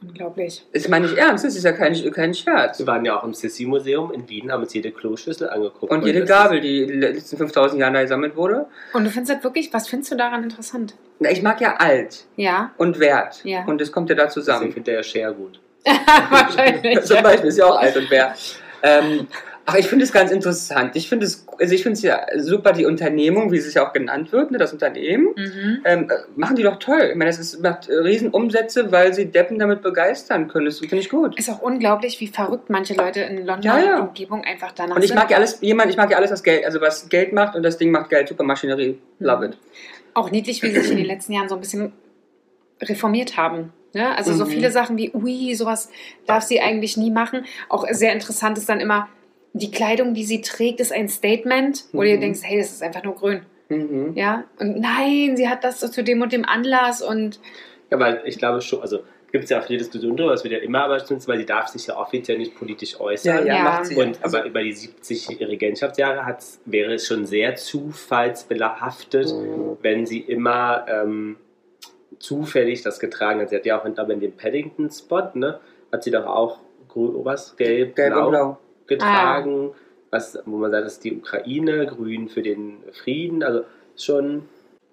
Unglaublich. Das meine ich ernst, das ist ja kein, kein Scherz. Wir waren ja auch im Sissi-Museum in Wien, haben uns jede Kloschüssel angeguckt. Und jede Gabel, die in den letzten 5000 Jahren da gesammelt wurde. Und du findest das wirklich, was findest du daran interessant? Na, Ich mag ja alt Ja, und wert. Ja. Und das kommt ja da Deswegen zusammen. findet er ja Scher gut. <laughs> wahrscheinlich. Zum Beispiel ist ja auch alt und wert. Ähm, Ach, ich finde es ganz interessant. Ich finde es, also ich finde es ja super, die Unternehmung, wie es ja auch genannt wird, ne, das Unternehmen. Mhm. Ähm, äh, machen die doch toll. Ich meine, das ist, macht Riesenumsätze, weil sie Deppen damit begeistern können. Das finde ich gut. Ist auch unglaublich, wie verrückt manche Leute in London Ja, ja. Umgebung einfach danach Und ich sind. mag ja alles, jemand, ich mag ja alles, was Geld, also was Geld macht und das Ding macht Geld, super Maschinerie. Love it. auch niedlich, wie sie sich in den letzten Jahren so ein bisschen reformiert haben. Ne? Also so Mhm. viele Sachen wie, ui, sowas darf sie eigentlich nie machen. Auch sehr interessant ist dann immer, die Kleidung, die sie trägt, ist ein Statement, wo du dir Mhm. denkst, hey, das ist einfach nur grün. Mhm. Ja, und nein, sie hat das so zu dem und dem Anlass und Ja, weil ich glaube schon, also gibt es ja auch viele Diskussionen darüber, das wird ja immer aber stimmt, weil sie darf sich ja offiziell nicht politisch äußern. ja, Ja. macht sie. Und also, aber über die 70 Regentschaftsjahre wäre es schon sehr zufallsbehaftet, wenn sie immer ähm, zufällig das getragen hat. Sie hat ja auch in, dem Paddington-Spot, ne, hat sie doch auch grün, was, gelb, gelb blau, und blau. getragen, was, wo man sagt, das ist die Ukraine, grün für den Frieden, also schon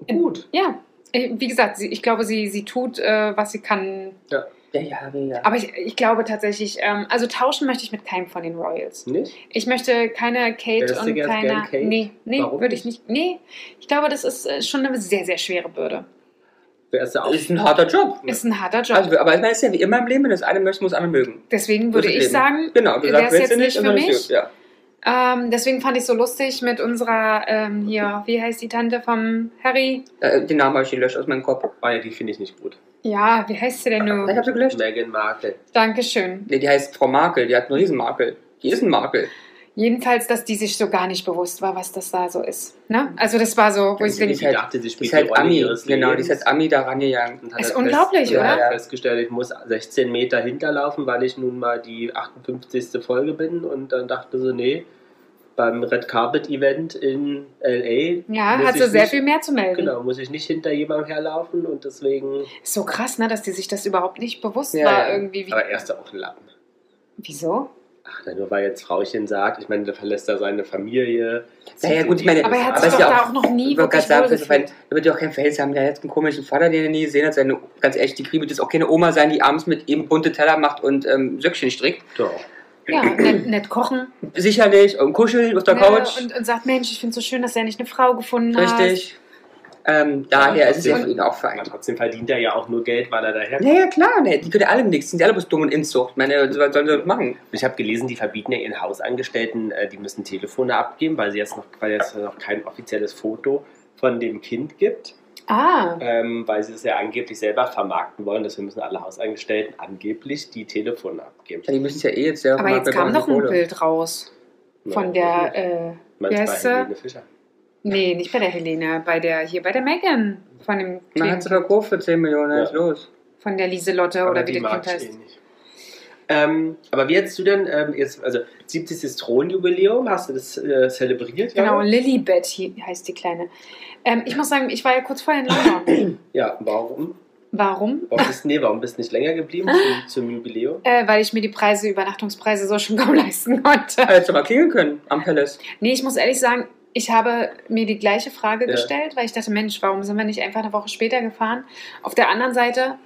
gut. ja, wie gesagt, sie, ich glaube, sie, sie tut, äh, was sie kann. Ja, ja, ja. ja. Aber ich, ich glaube tatsächlich, ähm, also tauschen möchte ich mit keinem von den Royals. Nicht? Ich möchte keine Kate Wärst und keine. Kate? Nee, nee, Warum würde ich nicht. Nee, ich glaube, das ist äh, schon eine sehr, sehr schwere Bürde. Wärst du auch ist ein harter Job. Ist ein harter Job. Also, aber ich meine, es ist ja wie immer im Leben, wenn das eine möchte, muss das andere mögen. Deswegen würde ich Leben. sagen, genau, du sagst, willst jetzt du nicht für ist mich? Ja. ähm, deswegen fand ich so lustig mit unserer, ähm, hier, wie heißt die Tante vom Harry? Äh, den Namen habe ich gelöscht aus meinem Kopf. Ah ja, die finde ich nicht gut. Ja, wie heißt sie denn Ich nur? habe sie gelöscht. Meghan Markle. Dankeschön. Nee, die heißt Frau Markel, die hat einen Riesenmakel. Die ist ein Makel. Jedenfalls, dass die sich so gar nicht bewusst war, was das da so ist. Ne? Also das war so, wo ich ist halt- dachte, sie spielt ist halt die Rolle Ami. ihres Genau, die ist halt Ami da rangegangen. Und hat Ist halt unglaublich, fest, oder? Ja, festgestellt, ich muss 16 Meter hinterlaufen, weil ich nun mal die 58. Folge bin. Und dann dachte sie, nee, beim Red Carpet Event in L.A. ja, hat sie ich sehr nicht, viel mehr zu melden. Genau, muss ich nicht hinter jemandem herlaufen und deswegen. Ist so krass, ne, dass die sich das überhaupt nicht bewusst Ja, war ja. irgendwie. Wie, Aber er ist auch ein Lappen. wieso? Ach, nur weil jetzt Frauchen sagt, ich meine, der verlässt da seine Familie. Naja, gut, ich meine, Aber er hat sich doch ja da auch- auch noch nie Ich wollte wirklich sagen, das ist wohlgefühlt. ein, da wird ja auch kein Verhältnis haben. Der hat jetzt einen komischen Vater, den er nie gesehen hat. Seine, ganz ehrlich, die Kriebe wird auch keine Oma sein, die abends mit ihm bunte Teller macht und ähm, Söckchen strickt. Doch. Ja, <clears throat> nett, nett kochen. Sicherlich. Und kuscheln auf der ne, Couch. und, und sagt, Mensch, ich finde es so schön, dass er nicht eine Frau gefunden hat. Richtig. Ähm, daher ist es ja für ihn auch Aber fein. trotzdem verdient er ja auch nur Geld, weil er daher Ja, ja, klar. Ne, die können ja alle nichts. Die sind ja alle bloß dumm und Inzucht. Ich meine, was sollen sie das machen? Ich habe gelesen, die verbieten ja ihren Hausangestellten, äh, die müssen Telefone abgeben, weil sie jetzt noch, weil es noch kein offizielles Foto von dem Kind gibt, Ah, ähm, weil sie es ja angeblich selber vermarkten wollen. Deswegen müssen alle Hausangestellten angeblich die Telefone abgeben. Ja, die müssen es ja eh jetzt selber aber machen, jetzt kam noch ein. Bild raus. Von Ja, der, äh, Meinst wie du heißt bei sie? Helene Fischer? Nee, nicht bei der Helene, bei der, hier bei der Megan. Von dem Man hat sie verkauft für 10 Millionen, Ja. ist los. Von der Lieselotte Aber oder wie mag Kind ich heißt. eh nicht. Ähm, aber wie hättest du denn ähm, jetzt, also 70. Thronjubiläum, hast du das äh, zelebriert? Genau, Jana? Lilibet hi- heißt die Kleine. Ähm, ich muss sagen, ich war ja kurz vorher in London. <clears throat> Ja, warum? Warum? Warum bist, nee, warum bist du nicht länger geblieben zum, <laughs> zum Jubiläum? Äh, weil ich mir die Preise, Übernachtungspreise so schon <laughs> kaum leisten konnte. Hättest du mal klingeln können am Palace. Nee, ich muss ehrlich sagen, ich habe mir die gleiche Frage Ja. gestellt, weil ich dachte, Mensch, warum sind wir nicht einfach eine Woche später gefahren? Auf der anderen Seite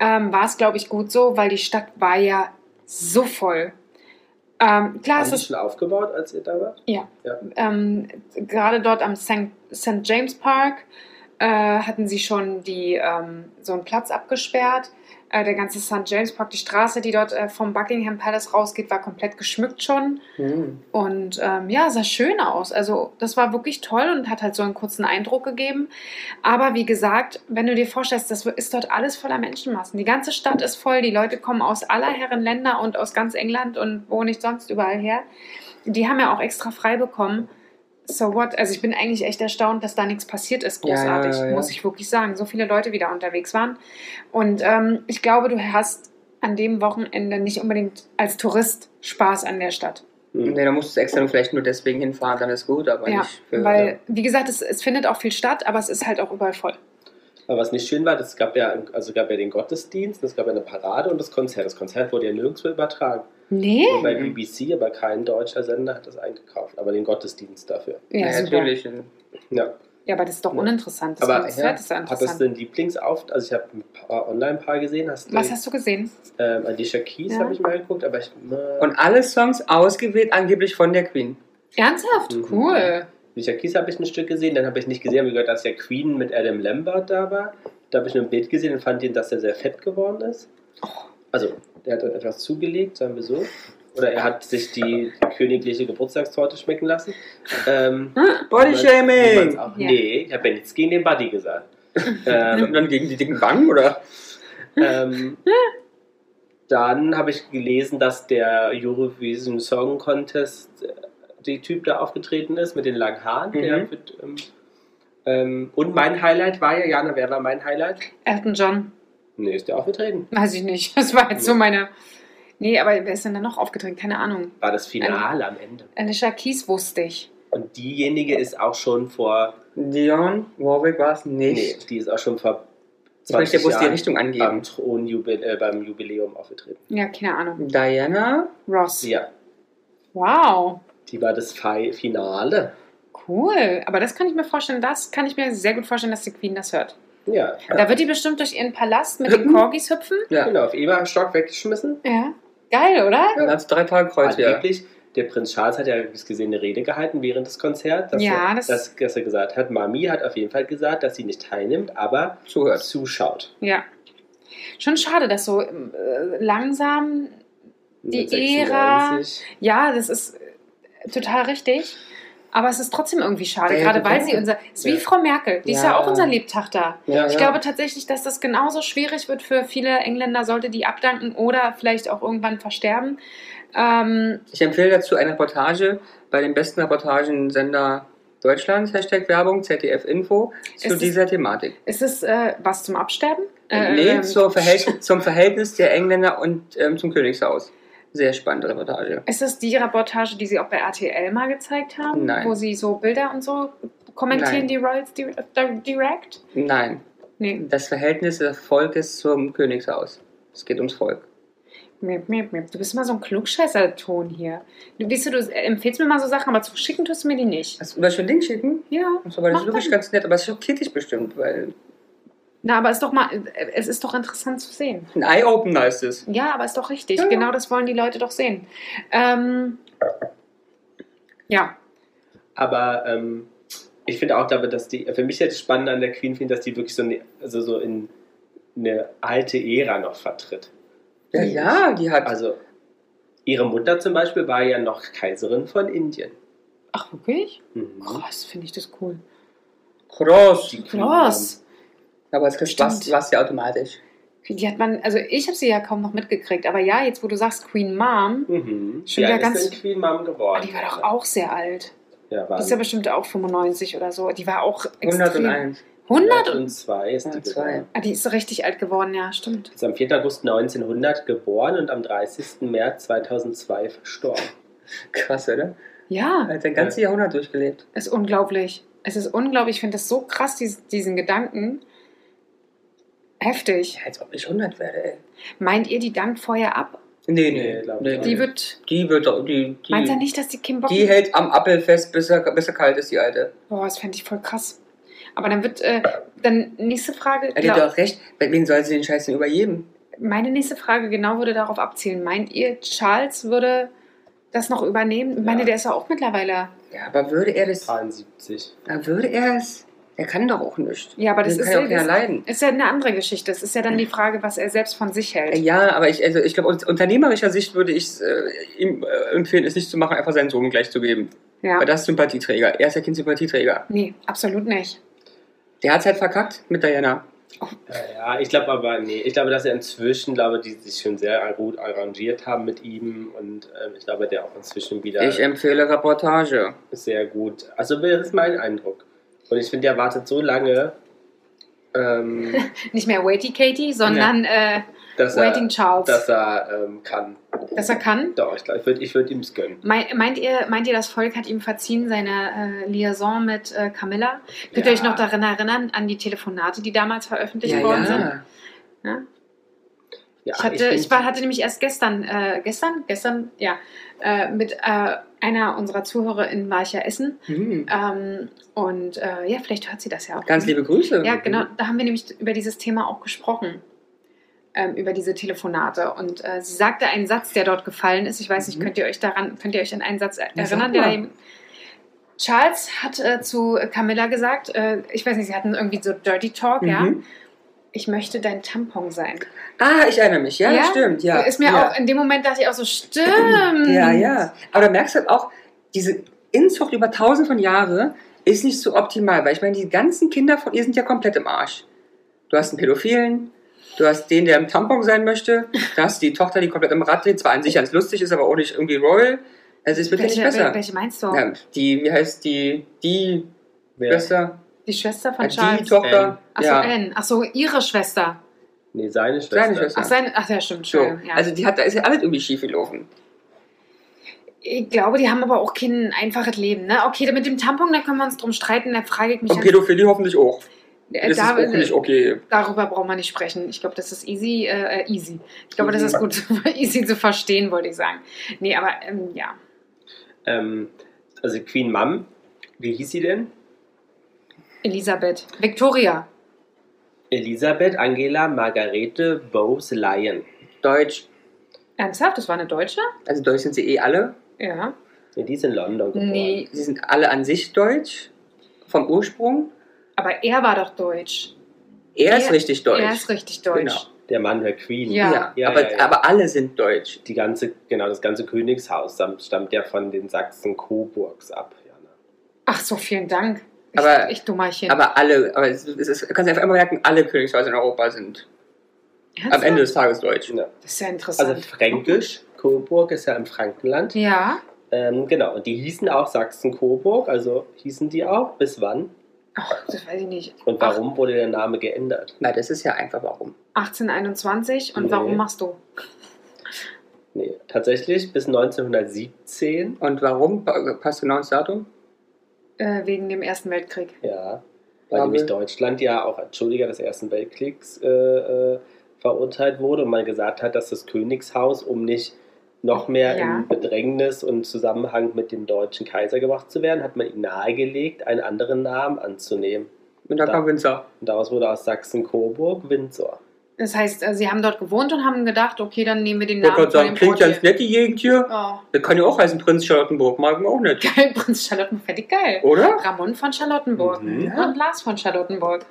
ähm, war es, glaube ich, gut so, weil die Stadt war ja so voll. Ähm, klar, Haben es ist schon aufgebaut, als ihr da wart? ähm, gerade dort am St. St. James Park äh, hatten sie schon die, ähm, so einen Platz abgesperrt. Äh, der ganze St. James Park, die Straße, die dort äh, vom Buckingham Palace rausgeht, war komplett geschmückt schon. Hm. Und ähm, ja, sah schön aus. Also das war wirklich toll und hat halt so einen kurzen Eindruck gegeben. Aber wie gesagt, wenn du dir vorstellst, das ist dort alles voller Menschenmassen. Die ganze Stadt ist voll. Die Leute kommen aus aller Herren Länder und aus ganz England und wo nicht sonst überall her. Die haben ja auch extra frei bekommen. So what? Also ich bin eigentlich echt erstaunt, dass da nichts passiert ist. Ja, Großartig, ja, ja. muss ich wirklich sagen. So viele Leute wieder unterwegs waren. Und ähm, ich glaube, du hast an dem Wochenende nicht unbedingt als Tourist Spaß an der Stadt. Hm. Nee, da musst du extra nur vielleicht nur deswegen hinfahren, dann ist gut, aber Ja, nicht für. weil, wie gesagt, es, es findet auch viel statt, aber es ist halt auch überall voll. Aber was nicht schön war, es gab ja, also gab ja den Gottesdienst, es gab ja eine Parade und das Konzert. Das Konzert wurde ja nirgendwo übertragen. Nee? Nur bei. BBC, aber kein deutscher Sender hat das eingekauft. Aber den Gottesdienst dafür. Ja, natürlich. Ja. Ja, aber das ist doch Ja. uninteressant. Das, Aber, Pferd ist ja Hattest du interessant. ein Lieblingsauf? Also ich habe ein paar Online-Paar gesehen. Hast du, Was hast du gesehen? ähm, Alicia Keys Ja. habe ich mal geguckt, aber ich... Äh, Und alle Songs ausgewählt angeblich von der Queen. Ernsthaft? Mhm. Cool. Alicia Keys habe ich ein Stück gesehen, dann habe ich nicht gesehen, habe ich gehört, dass ja Queen mit Adam Lambert da war. Da habe ich nur ein Bild gesehen und fand ihn, dass er sehr fett geworden ist. Also, der hat dann etwas zugelegt, sagen wir so. Oder er hat sich die königliche Geburtstagstorte schmecken lassen. Ähm, <laughs> Body wie man's Shaming! Auch, Ja. Nee, ich habe ja nichts gegen den Buddy gesagt. <laughs> ähm, Und dann gegen die dicken Wangen, oder? ähm, dann habe ich gelesen, dass der Eurovision Song Contest äh, die Typ da aufgetreten ist mit den langen Haaren. Der Mhm. wird, ähm, ähm, und mein Highlight war ja, Jana, wer war mein Highlight? Elton John. Nee, ist der aufgetreten. Weiß ich nicht. Das war jetzt so meine. Nee, aber wer ist denn da noch aufgetreten? Keine Ahnung. War das Finale am Ende. Alicia Keys wusste ich. Und diejenige ist auch schon vor, Dion Warwick war es nee, nicht. die ist auch schon vor ich möchte 20 bloß die Richtung beim, angeben. Thronjubil äh, beim Jubiläum aufgetreten. Ja, keine Ahnung. Diana? Ross. Ja, Wow. die war das Fi- Finale. Cool. Aber das kann ich mir vorstellen, das kann ich mir sehr gut vorstellen, dass die Queen das hört. Ja, Da wird die bestimmt durch ihren Palast mit den Hüpfen? Corgis hüpfen. Ja. genau, auf Eberstock weggeschmissen. Ja. Geil, oder? Dann hat drei Tage Kreuz wieder. Angeblich, der Prinz Charles hat ja, wie es gesehen, eine Rede gehalten während des Konzerts, dass, Ja, er, das- dass, dass er gesagt hat, Mami hat auf jeden Fall gesagt, dass sie nicht teilnimmt, aber Zuhört. zuschaut. Ja. Schon schade, dass so äh, langsam. Die Mit Ära. 96. Ja, das ist äh, total richtig. Aber es ist trotzdem irgendwie schade, Ja, gerade weil sie unser. Ist wie. Frau Merkel, die ist ja auch unser Lebtag da. Ich glaube tatsächlich, dass das genauso schwierig wird für viele Engländer, sollte die abdanken oder vielleicht auch irgendwann versterben. Ähm, Ich empfehle dazu eine Reportage bei dem besten Reportagensender Deutschlands, Hashtag Werbung, ZDF Info, zu Ist es- dieser Thematik. ist es äh, was zum Absterben? Äh, nee, ähm, zur Verhältnis, zum Verhältnis der Engländer und ähm, zum Königshaus. Sehr spannende Reportage. Ist es die Reportage, die sie auch bei RTL mal gezeigt haben? Nein. Wo sie so Bilder und so kommentieren, Nein. die Royals di- di- direct? Nein, Nee. das Verhältnis des Volkes zum Königshaus. Es geht ums Volk. Miep, miep, miep. Du bist mal so ein Klugscheißer-Ton hier. Du, weißt du, du empfehlst mir mal so Sachen, aber zu schicken tust du mir die nicht. Hast du das schon Link schicken? Ja. Achso, weil das ist wirklich ganz nett, aber es schockiert dich bestimmt, weil Na, aber ist doch mal, es ist doch interessant zu sehen. ein Eye-Opener ist es. Ja, aber ist doch richtig. Ja. Genau das wollen die Leute doch sehen. Ähm, ja, Aber ähm, ich finde auch, dass die, für mich jetzt spannend an der Queen finde, dass die wirklich so, eine, also so in eine alte Ära noch vertritt. Ja, ja, die hat. Also ihre Mutter zum Beispiel war ja noch Kaiserin von Indien. ach wirklich? Mhm. Krass, finde ich das cool. Groß. Die Queen Krass. Aber es kriegst was, was ja automatisch. Die hat man, also ich habe sie ja kaum noch mitgekriegt, aber ja, jetzt wo du sagst Queen Mom, Mhm. Schon ja, wieder ist ganz- denn Queen Mom ah, geworden. die war doch auch sehr alt. Ja, war Die ist ja bestimmt auch 95 oder so. Die war auch extrem. 101. 100? und- 102 ist die 102. geworden. Ah, die ist so richtig alt geworden, ja, stimmt. Ist am 4. August 1900 geboren und am 30. März 2002 verstorben. Krass, oder? Ja, Er hat sein ganzes Jahrhundert durchgelebt. ist unglaublich. Es ist unglaublich, ich finde das so krass, dies, diesen Gedanken. Heftig. Als ob ich 100 werde, ey. Meint ihr, die dankt vorher ab? Nee, Nee, nee. glaub nee, nee. Die wird. Die wird doch. Die, die, Meint ihr nicht, dass die Kim Bock. die hält am Appel fest, bis er, bis er kalt ist, die Alte. Boah, das fände ich voll krass. Aber dann wird. Äh, dann nächste Frage. Er hat doch recht. Bei wen soll sie den Scheiß denn übergeben? meine nächste Frage genau würde darauf abzielen. Meint ihr, Charles würde das noch übernehmen? Ich meine, Ja. der ist ja auch mittlerweile. Ja, aber würde er das. 73. Na, würde er es? Er kann doch auch nicht. Ja, aber das Den ist kann ja, auch leiden. ist ja eine andere Geschichte. Es ist ja dann die Frage, was er selbst von sich hält. Ja, aber ich, also ich glaube, aus unternehmerischer Sicht würde ich äh, ihm äh, empfehlen, es nicht zu machen, einfach seinen Sohn gleich zu geben. Ja. Weil das ist Sympathieträger. Er ist ja kein Sympathieträger. Nee, absolut nicht. Der hat es halt verkackt mit Diana. Ja, ich glaube aber, nee, ich glaube, dass er inzwischen, glaube die sich schon sehr gut arrangiert haben mit ihm und ähm, ich glaube, der auch inzwischen wieder Ich empfehle Reportage. sehr gut. Also das ist mein Eindruck. Und ich finde, er wartet so lange, ähm, <laughs> Nicht mehr Waity Katie, sondern äh, dass er, Waiting Charles. dass er ähm, kann. dass er kann. Doch, ich glaube, ich würde ich würd ihm es gönnen. Mei- Meint ihr, meint ihr, das Volk hat ihm verziehen, seine äh, Liaison mit äh, Camilla? Könnt ihr Ja. euch noch daran erinnern, an die Telefonate, die damals veröffentlicht Ja, worden ja. sind? Ja? Ja, Ich, hatte, find- ich, war, hatte nämlich erst gestern, äh, gestern, gestern, ja, äh, mit äh, einer unserer ZuhörerInnen war ich ja essen. Hm. Ähm, und äh, ja, vielleicht hört sie das ja auch. Ganz liebe Grüße. Ja, genau. Da haben wir nämlich über dieses Thema auch gesprochen. Ähm, über diese Telefonate. Und äh, sie sagte einen Satz, der dort gefallen ist. Ich weiß nicht, Mhm. könnt ihr euch daran, könnt ihr euch an einen Satz er- erinnern? Der eben, Charles hat äh, zu Camilla gesagt, äh, ich weiß nicht, sie hatten irgendwie so Dirty Talk, ja. Ich möchte dein Tampon sein. Ah, ich erinnere mich. Ja, das stimmt. Ja. Ist mir ja. auch, in dem Moment dachte ich auch so, stimmt. Ja, ja. Aber da merkst du halt auch, diese Inzucht über tausend von Jahren ist nicht so optimal, weil ich meine, die ganzen Kinder von ihr sind ja komplett im Arsch. Du hast einen Pädophilen, du hast den, der im Tampon sein möchte, du hast die Tochter, die komplett im Rad dreht, zwar an sich ganz lustig ist, aber auch nicht irgendwie royal. Also es wird ja nicht Welche, besser. welche meinst du? Ja, die, wie heißt die, die Wer? Schwester, Die Schwester von äh, die Charles. Tochter, Achso, ja, Anne. Achso, ihre Schwester. Nee, seine Schwester. Seine Schwester. Ach, seine, ach ja, stimmt. so. Ja. Also die hat, da ist ja alles irgendwie schief gelaufen. ich glaube, die haben aber auch kein einfaches Leben. Ne? Okay, mit dem Tampon, da können wir uns drum streiten. Da frage ich mich. Und Pädophilie hoffentlich auch. äh, Das da, ist auch nicht okay. Darüber braucht man nicht sprechen. Ich glaube, das ist easy. Äh, äh, easy. Ich glaube, das ist gut, <laughs> easy zu verstehen, wollte ich sagen. Nee, aber ähm, ja. Ähm, also Queen Mum, wie hieß sie denn? Elisabeth. Victoria. Elisabeth Angela Margarete Bowes Lyon. Deutsch. Ernsthaft? Das war eine Deutsche? Also Deutsch sind sie eh alle. Ja. Nee, die ist in London geboren. Nee, Sie sind alle an sich deutsch, vom Ursprung. aber er war doch deutsch. Er ist Er- richtig deutsch. Er ist richtig deutsch. Genau. Der Mann der Queen. Ja. Ja, aber, ja, ja. aber alle sind deutsch. Die ganze, genau, das ganze Königshaus stammt, stammt ja von den Sachsen-Coburgs ab. Jana. Ach so, vielen Dank. Aber- ich Dummerchen. Aber alle, aber es ist, es ist, du kannst einfach immer merken, alle Königshäuser in Europa sind am Ernsthaft? Ende des Tages deutsch. Ja. Das ist ja interessant. Also Fränkisch, Coburg ist ja im Frankenland. ja. Ähm, genau, und die hießen auch Sachsen-Coburg, also hießen die auch. Bis wann? Ach, das weiß ich nicht. Und warum wurde der Name geändert? Na, das ist ja einfach warum. 1821. Und Nee. warum machst du? Nee, tatsächlich bis 1917. Und warum? Pa- Passt genau ins Datum? Äh, wegen dem Ersten Weltkrieg. Ja, weil Ja, nämlich Deutschland ja auch als Schuldiger des Ersten Weltkriegs äh, äh, verurteilt wurde und man gesagt hat, dass das Königshaus, um nicht noch mehr Ja. in Bedrängnis und Zusammenhang mit dem deutschen Kaiser gebracht zu werden, hat man ihm nahegelegt, einen anderen Namen anzunehmen. Und da Da- kam Winzer. Und daraus wurde aus Sachsen-Coburg Windsor. Das heißt, äh, sie haben dort gewohnt und haben gedacht, okay, dann nehmen wir den Ich wollte Namen sagen, klingt ganz nett, die Gegend hier. Oh, Das kann ja auch heißen Prinz Charlottenburg. Mag man auch nicht. <laughs> geil, Prinz Charlottenburg, finde ich geil. Oder? Ramon von Charlottenburg Mhm. und Lars von Charlottenburg.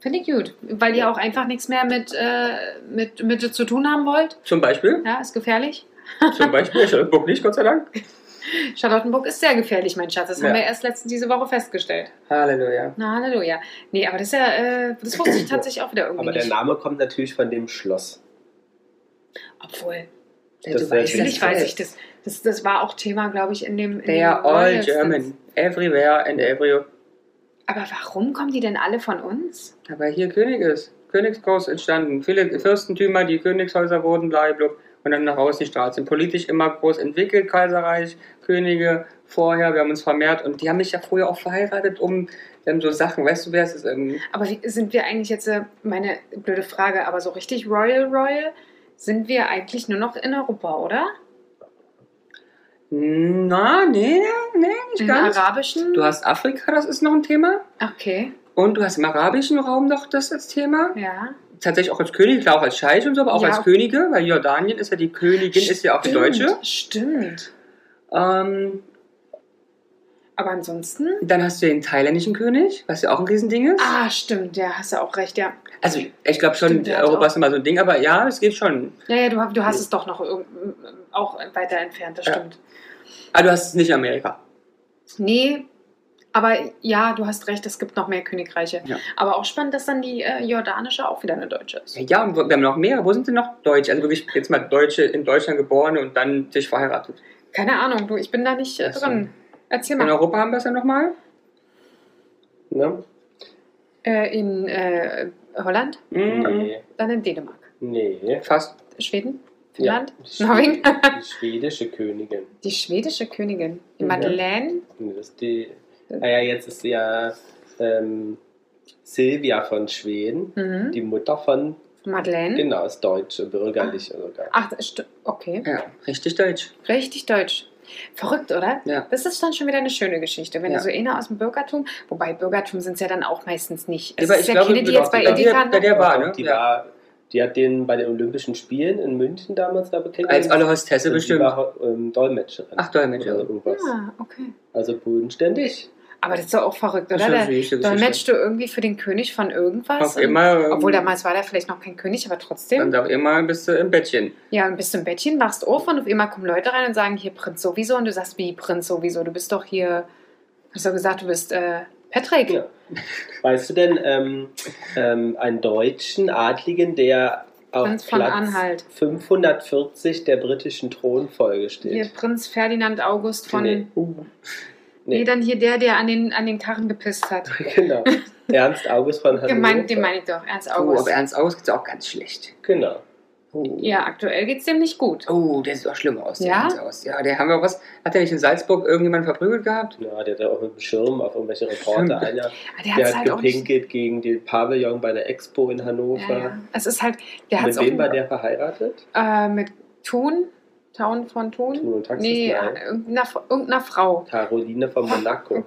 Finde ich gut, weil ihr auch einfach nichts mehr mit, äh, mit, mit zu tun haben wollt. Zum Beispiel. Ja, ist gefährlich. Zum Beispiel. <laughs> Charlottenburg nicht, Gott sei Dank. Charlottenburg ist sehr gefährlich, mein Schatz. Das Ja. haben wir erst letzte, diese Woche festgestellt. Halleluja. Na, Halleluja. Nee, aber das ist ja, äh, das wusste ich <coughs> tatsächlich auch wieder irgendwie Aber der nicht. Name kommt natürlich von dem Schloss. Obwohl, Ja, Das du weißt natürlich das weiß ich das. das. Das war auch Thema, glaube ich, in dem. In They are all Royals- German. Everywhere and every. Aber warum kommen die denn alle von uns? Aber hier König ist. Königshaus entstanden. Viele Fürstentümer, die Königshäuser wurden, blablabla. Und dann nach außen die Straßen. Politisch immer groß entwickelt, Kaiserreich, Könige vorher. Wir haben uns vermehrt und die haben mich ja früher auch verheiratet, um dann so Sachen, weißt du, wer es ist? Ähm, Aber wie, sind wir eigentlich jetzt, äh, meine blöde Frage, aber so richtig Royal Royal sind wir eigentlich nur noch in Europa, oder? na, nee, nee, nicht Im ganz. arabischen? Du hast Afrika, das ist noch ein Thema. Okay, Und du hast im arabischen Raum noch das als Thema. ja. Tatsächlich auch als König, klar auch als Scheich und so, aber auch Ja. als Könige, weil Jordanien ist ja die Königin, ist ja auch die Stimmt, Deutsche. Stimmt. Ähm, Aber ansonsten? dann hast du den thailändischen König, was ja auch ein Riesending ist. Ah, stimmt, ja, hast du auch recht, ja. Also ich glaube schon, Stimmt, Europa ist immer so ein Ding, aber ja, es geht schon. Ja, ja, du, du hast es doch noch auch weiter entfernt, das Ja. stimmt. Aber du hast es nicht in Amerika. Nee, aber ja, du hast recht, es gibt noch mehr Königreiche. Ja. Aber auch spannend, dass dann die äh, jordanische auch wieder eine deutsche ist. Ja, und wir haben noch mehr. Wo sind denn noch Deutsche? Also wirklich jetzt mal Deutsche in Deutschland geboren und dann sich verheiratet. Keine Ahnung, du, ich bin da nicht äh, drin. Erzähl In mal. Europa haben wir es ja nochmal. Ne? Äh, in äh, Holland, Mhm. Nee. dann in Dänemark. Nee. Fast. Schweden? Ja, Finnland? die, Norwegen? <laughs> Die schwedische Königin. Die schwedische Königin. Die Mhm. Madeleine? Nee, Das ist die, naja, jetzt ist ja ähm, Silvia von Schweden, Mhm. die Mutter von Madeleine? Genau, ist deutsche, bürgerliche sogar. Ach, okay. Ja, richtig deutsch. Richtig deutsch. Verrückt, oder? Ja. Das ist dann schon wieder eine schöne Geschichte. Wenn Ja. du so einer aus dem Bürgertum, wobei Bürgertum sind es ja dann auch meistens nicht. Es Aber ist ich ja glaube, keine, die jetzt bei Edeka... bei der war, ne? Die Ja. war, die hat den bei den Olympischen Spielen in München damals da bekennt. Als alle Hostesse bestimmt. Die war ähm, Dolmetscherin. Ach, Dolmetscherin. Oder irgendwas. Ah, okay. Also bodenständig. Aber das ist doch auch verrückt, Das oder? ist Da dolmetscht du irgendwie für den König von irgendwas. Und- immer, ähm, Obwohl damals war der vielleicht noch kein König, aber trotzdem. Dann auf immer bist du im Bettchen. Ja, und bist du im Bettchen, wachst auf und auf einmal kommen Leute rein und sagen, hier Prinz sowieso. Und du sagst, wie Prinz sowieso? Du bist doch hier, hast du gesagt, du bist äh, Patrick. Ja. <laughs> Weißt du denn ähm, ähm, einen deutschen Adligen, der auf Prinz von Platz Anhalt. 540 der britischen Thronfolge steht? Hier Prinz Ferdinand August von. Nee. Nee. Nee. dann hier der, der an den, an den Karren gepisst hat. <laughs> genau. Ernst August von Hannover. Gemeint, den meine ich doch, Ernst Oh, August. aber Ernst August geht's auch ganz schlecht. Genau. Oh. ja, aktuell geht's dem nicht gut. Oh, der sieht auch schlimm aus. Der Ja? Ernst August. Ja, der haben wir was. Hat der nicht in Salzburg irgendjemanden verprügelt gehabt? Ja, der hat auch mit dem Schirm auf irgendwelche Reporter. Einer, Aber der der hat halt auch nicht. gepinkelt gegen den Pavillon bei der Expo in Hannover. Ja, ja. Es ist halt, der hat mit wem war der verheiratet? äh, mit Thun, Town von Thun. Thun und Taxis? nee, äh, irgendeiner, irgendeiner Frau. Caroline von <laughs> Monaco.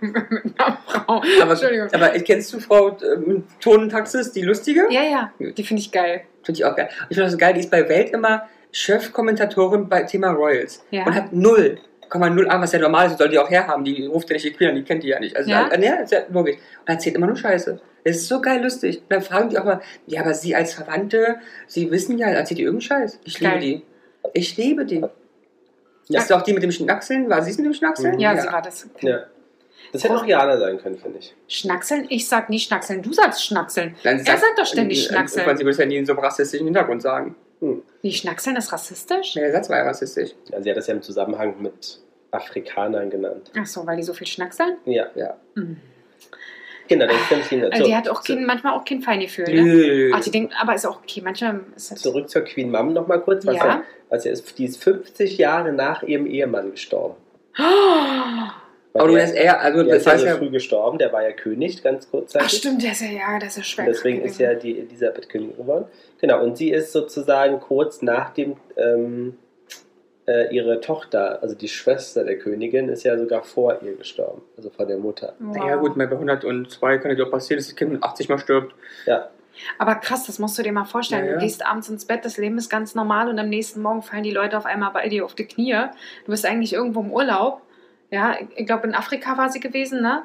mit einer Frau. <laughs> Aber, Entschuldigung. aber kennst du Frau ähm, Tonentaxis, die lustige? Ja, ja, die finde ich geil. Finde ich auch geil. Ich finde das geil, die ist bei Welt immer Chefkommentatorin bei Thema Royals. Ja. Und hat 0,0 an, was ja normal ist, soll die auch herhaben. Die ruft ja nicht die Queen an, die kennt die ja nicht. Also, Ja? ja, ja ist ja logisch. Und erzählt immer nur Scheiße. Das ist so geil lustig. Und dann fragen die auch mal, ja, aber Sie als Verwandte, Sie wissen ja, erzählt die irgendeinen Scheiß. Ich liebe Geil. die. Ich liebe die. Ja. Ist auch die mit dem Schnackseln? War sie es mit dem Schnackseln? Mhm. Ja, sie war das. Ja. Das hätte auch Jana sein können, finde ich. Schnackseln? Ich sag nie Schnackseln, du sagst Schnackseln. Dann Er sagt doch ständig äh, Schnackseln. Ich meine, sie würde es ja nie in so einem rassistischen Hintergrund sagen. Wie Schnackseln ist rassistisch? Ja, der Satz war ja rassistisch. Ja, sie hat das ja im Zusammenhang mit Afrikanern genannt. Ach so, weil die so viel schnackseln? Ja, Ja. Mhm. Das finde ich ihn. Also So, die hat auch kein, manchmal auch kein Feingefühl, ne? Nö. Ach, die denkt, aber ist auch okay, manchmal ist das. Zurück zur Queen Mom noch mal kurz. Was Ja. er, was er ist, die ist 50 Jahre nach ihrem Ehemann gestorben. Oh, Aber du der, hast eher, also der das ist ja heißt so ja, früh gestorben, der war ja König, ganz kurzzeitig. Ach stimmt, der ist ja, ja, der ist ja schwer. Und deswegen ist ja die Elisabeth Königin geworden. Genau, und sie ist sozusagen kurz nach dem ähm, äh, ihre Tochter, also die Schwester der Königin, ist ja sogar vor ihr gestorben, also vor der Mutter. Wow. ja gut, bei 102 kann ja auch passieren, dass das Kind mit 80 mal stirbt. Ja, Aber krass, das musst du dir mal vorstellen. Ja, ja. Du gehst abends ins Bett, das Leben ist ganz normal und am nächsten Morgen fallen die Leute auf einmal bei dir auf die Knie. Du bist eigentlich irgendwo im Urlaub. Ja, ich glaube, in Afrika war sie gewesen, ne?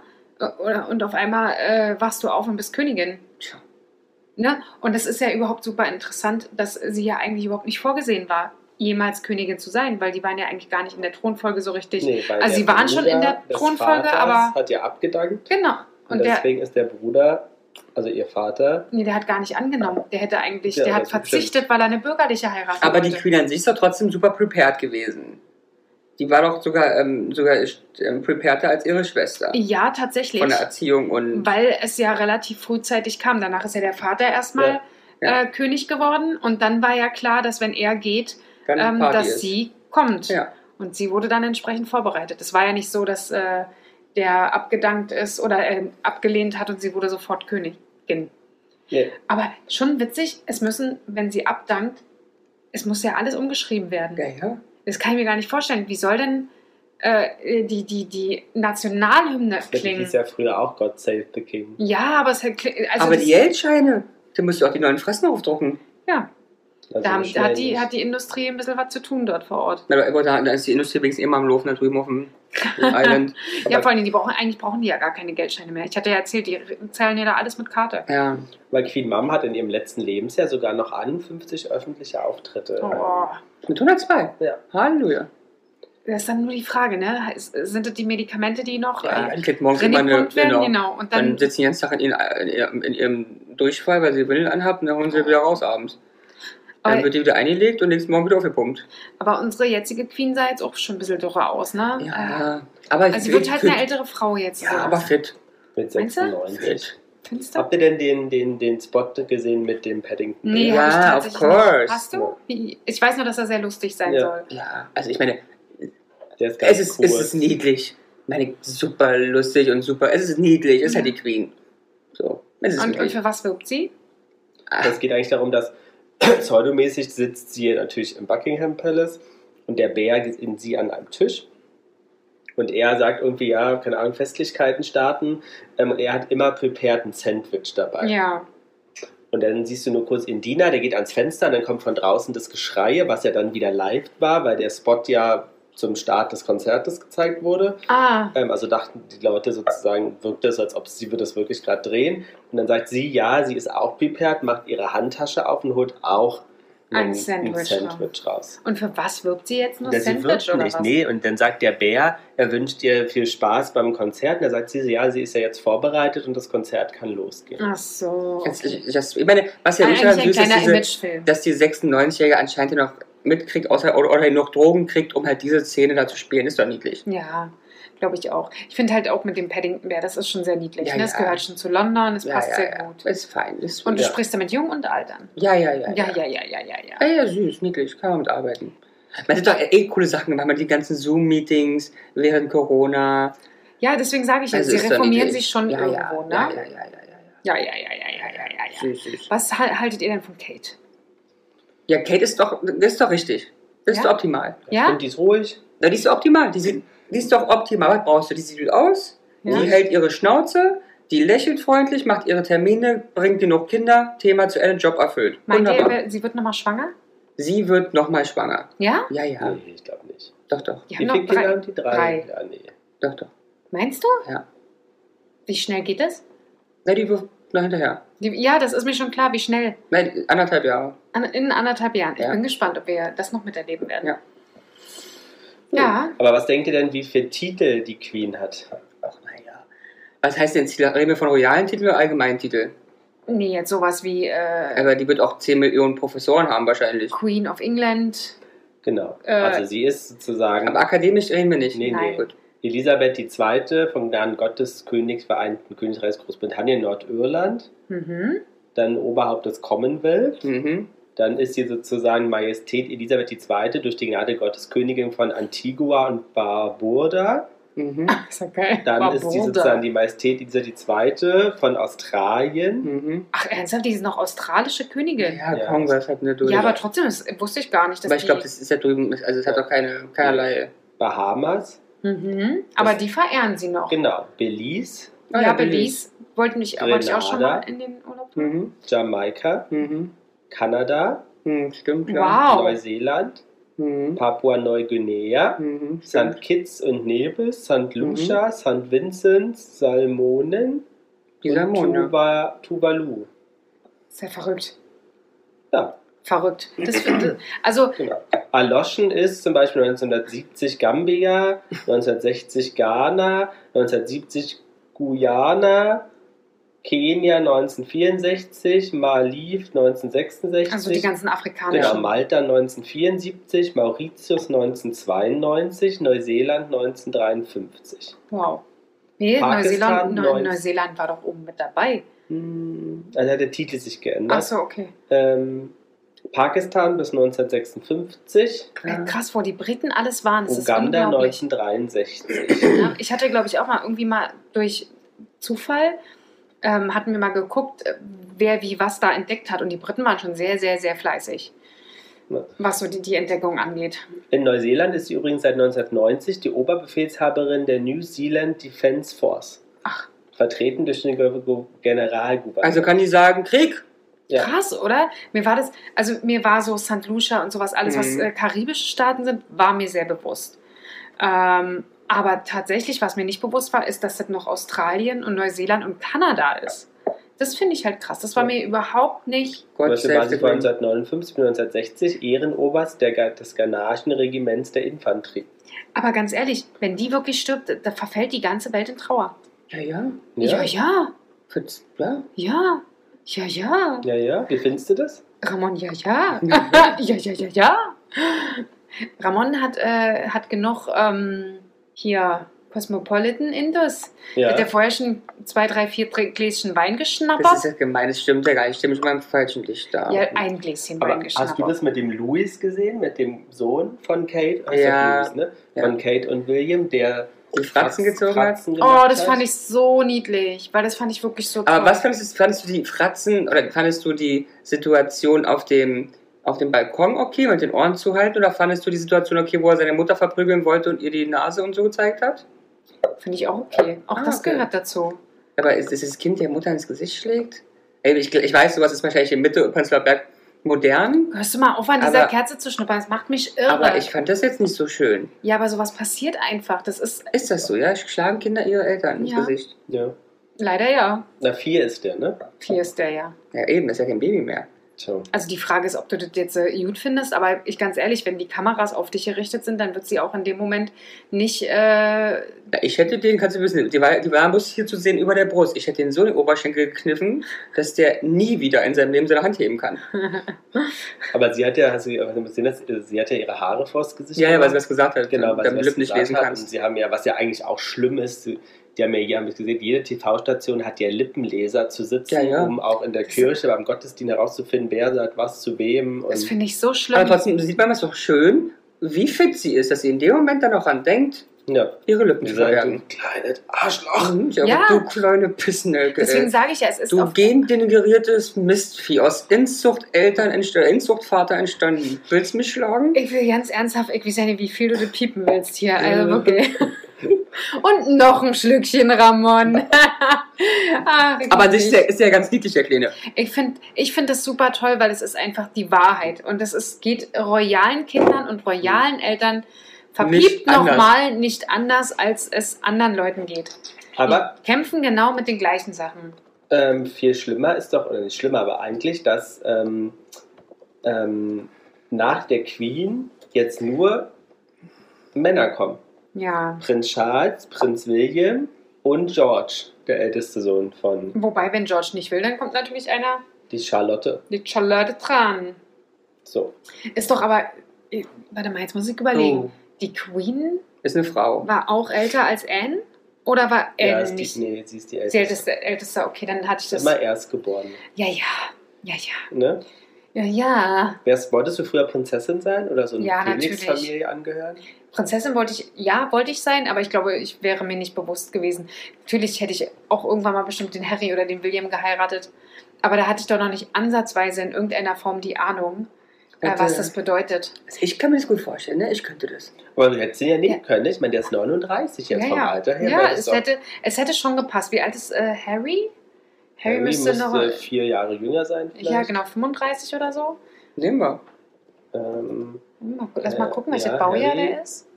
Und auf einmal äh, wachst du auf und bist Königin. Tja. Ne? Und das ist ja überhaupt super interessant, dass sie ja eigentlich überhaupt nicht vorgesehen war, jemals Königin zu sein, weil die waren ja eigentlich gar nicht in der Thronfolge so richtig. nee, weil Also der sie waren schon in der des Thronfolge, Vaters aber- hat ja abgedankt Genau. und, Und der, deswegen ist der Bruder, also ihr Vater, nee, der hat gar nicht angenommen. Der hätte eigentlich, Ja, der hat verzichtet, weil er eine bürgerliche heiraten Aber die wollte. Queen an sich ist doch trotzdem super prepared gewesen. Die war doch sogar, ähm, sogar ähm, prepareder als ihre Schwester. Ja, tatsächlich. Von der Erziehung und. Weil es ja relativ frühzeitig kam. Danach ist ja der Vater erstmal Ja. Äh, König geworden. Und dann war ja klar, dass wenn er geht, ähm, dass ist. sie kommt. Ja. Und sie wurde dann entsprechend vorbereitet. Es war ja nicht so, dass äh, der abgedankt ist oder äh, abgelehnt hat und sie wurde sofort Königin. nee, Aber schon witzig, es müssen, wenn sie abdankt, es muss ja alles umgeschrieben werden. Ja, ja. Das kann ich mir gar nicht vorstellen. Wie soll denn äh, die, die, die Nationalhymne die klingen? hieß ja früher auch God Save the King. Ja, aber es hat, also Aber das, die Geldscheine, da musst du auch die neuen Fressen aufdrucken. ja, Also da, haben, hat, die, hat die Industrie ein bisschen was zu tun dort vor Ort. Na, aber da, da ist die Industrie wenigstens immer am Laufen da drüben auf dem <laughs> Island. Ja, vor allem, die brauchen, eigentlich brauchen die ja gar keine Geldscheine mehr. Ich hatte ja erzählt, die zahlen ja da alles mit Karte. Ja. Weil Queen Mom hat in ihrem letzten Lebensjahr sogar noch 51 öffentliche Auftritte. Oh. Mit 102. Ja. Halleluja. Das ist dann nur die Frage, ne? Sind das die Medikamente, die noch Ja, ja, äh, kriegt morgens immer eine. Genau. Genau. Und Dann, dann, sitzen die ganzen Tag in, ihren, in, ihrem, in ihrem Durchfall, weil sie Willen anhabt und dann holen sie wieder raus abends. Dann aber, wird die wieder eingelegt und nächsten Morgen wieder aufgepumpt. aber unsere jetzige Queen sah jetzt auch schon ein bisschen dürrer aus, ne? Ja, aber Äh, also sie wird halt fit. eine ältere Frau jetzt. Ja, so. aber fit. Mit Meinst du? 96. fit. Findest du? Habt ihr denn den, den, den Spot gesehen mit dem Paddington? Nee, Ja, hab ich of tatsächlich course. nicht. Hast du? Wie- Ich weiß nur, dass er sehr lustig sein Ja. soll. Ja, also ich meine, Der ist ganz es ist, cool. es ist niedlich. Ich meine, super lustig und super. Es ist niedlich, es ist halt die Queen. So. Es ist Und, und niedlich. für was wirbt sie? Es geht eigentlich darum, dass pseudomäßig sitzt sie natürlich im Buckingham Palace und der Bär geht in sie an einem Tisch. Und er sagt irgendwie, ja, keine Ahnung, Festlichkeiten starten. Ähm, und er hat immer prepared ein Sandwich dabei. Ja. Und dann siehst du nur kurz Indina, der geht ans Fenster und dann kommt von draußen das Geschreie, was ja dann wieder live war, weil der Spot ja zum Start des Konzertes gezeigt wurde. Ah, Ähm, also dachten die Leute sozusagen, wirkt es, als ob sie würde das wirklich gerade drehen. Und dann sagt sie, ja, sie ist auch prepared, macht ihre Handtasche auf und holt auch Ein ein Sandwich Sandwich raus. und für was wirbt sie jetzt nur Ja, sie Sandwich wirkt oder nicht, was? nee. Und dann sagt der Bär, er wünscht ihr viel Spaß beim Konzert. Und dann sagt sie, ja, sie ist ja jetzt vorbereitet und das Konzert kann losgehen. Ach so. Das, das, ich meine, was ja nicht ein süß ist, diese, dass die 96-Jährige anscheinend ja noch mitkriegt außer, oder, oder noch Drogen kriegt, um halt diese Szene da zu spielen, ist doch niedlich. Ja, glaube ich auch. Ich finde halt auch mit dem Paddington Bär, das ist schon sehr niedlich. Ja, ne? Ja. gehört schon zu London, es Ja, passt ja, sehr ja. gut. Ist fein. Ist Und du Ja. sprichst damit Jung und alt an. ja, ja, ja, Ja, ja, ja, ja, ja, ja. Ja, ja, süß, niedlich, kann man mitarbeiten. Man hat doch eh coole Sachen gemacht, man die ganzen Zoom-Meetings während Corona. Ja, deswegen sage ich jetzt, Also sie reformieren sich schon ja, irgendwo, ja, ne? Ja, ja, ja, ja, ja. Ja, ja, ja, ja, ja, ja, ja, ja. Süß, süß. Was hal- haltet ihr denn von Kate? Ja, Kate ist doch, das ist doch richtig. Das ist Ja? doch optimal. Ja? Und die ist ruhig. Na, die ist doch optimal. Die, sieht, die ist doch optimal. Was brauchst du? Die sieht gut aus, Ja. die hält ihre Schnauze, die lächelt freundlich, macht ihre Termine, bringt genug Kinder, Thema zu Ende, Job erfüllt. Meint ihr, Wunderbar. sie wird nochmal schwanger? Sie wird nochmal schwanger. Ja? Ja, ja. Nee, ich glaube nicht. Doch, doch. Die Wie viele Kinder drei. haben die? Drei. drei. Ja, nee. Doch, doch. Meinst du? Ja. Wie schnell geht das? Na, die noch hinterher. Die, ja, das ist mir schon klar, wie schnell. Nein, anderthalb Jahre. An, in anderthalb Jahren. Ich Ja. bin gespannt, ob wir das noch miterleben werden. Ja. Ja. Aber was denkt ihr denn, wie viele Titel die Queen hat? Ach, naja. Was heißt denn Titel? Reden wir von royalen Titeln oder allgemeinen Titeln? Nee, jetzt sowas wie äh, Aber die wird auch 10 Millionen Professoren haben wahrscheinlich. Queen of England. Genau. Äh, also sie ist sozusagen Aber akademisch reden wir nicht. Nee, Nein. nee. Gut. Elisabeth II. vom Gnaden Gottes Königs Vereinten Königreichs Großbritannien Nordirland, Mhm. dann Oberhaupt des Commonwealth, Mhm. dann ist sie sozusagen Majestät Elisabeth II. durch die Gnade Gottes Königin von Antigua und Barbuda. Mhm. Ist ja geil. Dann Barbuda. ist sie sozusagen die Majestät Elisabeth II. von Australien. Mhm. Ach, ernsthaft, die ist noch australische Königin. Ja, Ja. Congress hat eine durch. Ja, aber trotzdem, das wusste ich gar nicht, dass Aber ich glaube, das ist ja drüben, also es hat doch keine, keinerlei. Bahamas, mhm. Aber die verehren sie noch. genau, Belize, Ah, ja, ja, Belize wollten mich, wollte ich auch schon mal in den Urlaub. Mhm. Jamaika, Mhm. Kanada, Mhm. Stimmt, klar. Wow. Neuseeland, Mhm. Papua-Neuguinea, Mhm. St. Kitts und Nevis, St. Lucia, St. Vincent, Salmonen Die und Salmon, ja. Tuva, Tuvalu. Ist ja verrückt. Ja, Verrückt. Das, das, also, genau. Erloschen ist zum Beispiel 1970 Gambia, 1960 Ghana, 1970 Guyana, Kenia 1964, Maldiv 1966. also die ganzen afrikanischen. Genau, Malta 1974, Mauritius 1992, Neuseeland 1953. Wow. Nee, Pakistan, Neuseeland, Neu Neuseeland war doch oben mit dabei. Hm, Also hat der Titel sich geändert. Achso, okay. Ähm, Pakistan bis 1956, Ey, Krass, wo die Briten alles waren. Das Uganda ist unglaublich. 1963. Ja, ich hatte, glaube ich, auch mal irgendwie mal durch Zufall, ähm, hatten wir mal geguckt, äh, wer wie was da entdeckt hat. Und die Briten waren schon sehr, sehr, sehr fleißig, was so die, die Entdeckung angeht. In Neuseeland ist sie übrigens seit 1990 die Oberbefehlshaberin der New Zealand Defence Force. Ach. Vertreten durch den Ge- Ge- Generalgouverneur. Also kann die sagen, Krieg? Ja. Krass, oder? Mir war das, also mir war so St. Lucia und sowas, alles, was Mhm. äh, karibische Staaten sind, war mir sehr bewusst. Ähm, aber tatsächlich, was mir nicht bewusst war, ist, dass das noch Australien und Neuseeland und Kanada ist. Das finde ich halt krass. Das war Ja. mir überhaupt nicht. Gott Beispiel war sie von the Queen. 1959 bis 1960 Ehrenoberst der, des ghanaischen Regiments der Infanterie. Aber ganz ehrlich, wenn die wirklich stirbt, da verfällt die ganze Welt in Trauer. Ja, ja. Ja, ja, Ja. ja, ja, ja. Ja, ja. Wie findest du das? Ramon, ja, ja. <laughs> ja, ja, ja, ja. Ramon hat, äh, hat genug ähm, hier Cosmopolitan Indus. Ja. Hat er vorher schon zwei, drei, vier Gläschen Wein Das ist geschnappert? ja gemein, das stimmt ja gar nicht. Ich stimme schon mal im falschen Licht da. Ja, ein Gläschen Aber Wein hast du geschnappert. das mit dem Louis gesehen, mit dem Sohn von Kate? Ja. Louis, ne? Ja. Von Kate und William, der die Fratzen gezogen hat. Fratzen Oh, das fand ich so niedlich, weil das fand ich wirklich so toll. Aber was fandest du, fandest du die Fratzen oder fandest du die Situation auf dem, auf dem Balkon okay, mit den Ohren zuhalten oder fandest du die Situation okay, wo er seine Mutter verprügeln wollte und ihr die Nase und so gezeigt hat? Finde ich auch okay. Auch Ah, das okay. gehört dazu. Aber ist, ist das Kind der Mutter ins Gesicht schlägt? Ey, ich, ich weiß, sowas ist wahrscheinlich in Mitte Prenzlauer Berg modern, Hörst du mal auf, an dieser Aber- Kerze zu schnuppern? Das macht mich irre. aber ich fand das jetzt nicht so schön. ja, aber sowas passiert einfach. Das ist Ist das so, ja? Schlagen Kinder ihre Eltern ins Ja. Gesicht? Ja. leider ja. Na, vier ist der, ne? Vier ist der ja. Ja, eben, das ist ja kein Baby mehr. Tja. Also die Frage ist, ob du das jetzt äh, gut findest, aber ich ganz ehrlich, wenn die Kameras auf dich gerichtet sind, dann wird sie auch in dem Moment nicht. Äh, Ja, ich hätte den, kannst du wissen, die war, die war bloß hier zu sehen über der Brust. Ich hätte den so in den Oberschenkel gekniffen, dass der nie wieder in seinem Leben seine Hand heben kann. <laughs> Aber sie hat ja, hast du hast du gesehen, dass- sie hat ja ihre Haare vors Gesicht Ja, ja, weil sie was gesagt hat, Genau, weil damit sie Lippen nicht was lesen gesagt hat. kannst. Und sie haben ja, was ja eigentlich auch schlimm ist, sie- die haben ja, hier haben wir gesehen, jede TV-Station hat ja Lippenleser zu sitzen, Ja, ja. um auch in der Kirche beim Gottesdienst herauszufinden, wer sagt was zu wem. das finde ich so schlimm. Aber trotzdem sieht man es doch schön, wie fit sie ist, dass sie in dem Moment dann auch an denkt, ja, ihre Lippen zu sagt, du verbergen. kleines Arschloch. Mhm, ja, Ja. Du kleine Pissnelke. Deswegen sage ich ja, es ist Du gendegeneriertes Mistvieh aus Inzuchteltern, Inzuchtvater entstanden. Willst du mich schlagen? Ich will ganz ernsthaft, ich weiß ja nicht, wie viel du piepen willst hier. Also wirklich. <laughs> Und noch ein Schlückchen, Ramon. <laughs> Ach, Aber das ist ja, ist ja ganz niedlich, der Kleine. Ich finde ich find das super toll, weil es ist einfach die Wahrheit. Und es ist, geht royalen Kindern und royalen Eltern verpiept nochmal nicht anders, als es anderen Leuten geht. Aber Die kämpfen genau mit den gleichen Sachen. ähm, viel schlimmer ist doch, oder nicht schlimmer, aber eigentlich, dass ähm, ähm, nach der Queen jetzt nur Männer kommen. Ja. Prinz Charles, Prinz William und George, der älteste Sohn von Wobei, wenn George nicht will, dann kommt natürlich einer, die Charlotte. die Charlotte dran. So. Ist doch aber, äh, warte mal, jetzt muss ich überlegen. Oh, Die Queen ist eine Frau. war auch älter als Anne? Oder war Anne Ja, ist die, nicht? nee, sie ist die Die älteste. älteste, älteste, okay, dann hatte ich das. Immer erstgeboren. Ja, ja, ja, ja, Ne? Ja, ja. Wärst, wolltest du früher Prinzessin sein oder so eine Ja, Königsfamilie angehören? Prinzessin wollte ich, ja, wollte ich sein, aber ich glaube, ich wäre mir nicht bewusst gewesen. Natürlich hätte ich auch irgendwann mal bestimmt den Harry oder den William geheiratet. Aber da hatte ich doch noch nicht ansatzweise in irgendeiner Form die Ahnung, äh, was das bedeutet. Ich kann mir das gut vorstellen, ne? Ich könnte das. Aber du hättest ihn ja nehmen Ja. können. Ich meine, der ist 39 jetzt ja, vom. Alter her. ja es, hätte, es hätte schon gepasst. Wie alt ist äh, Harry? Harry, müsste, noch. vier Jahre jünger sein. Vielleicht. Ja, genau, 35 oder so. Nehmen wir. Ähm, lass mal Äh, gucken, welches ja, Baujahr Harry. der ist.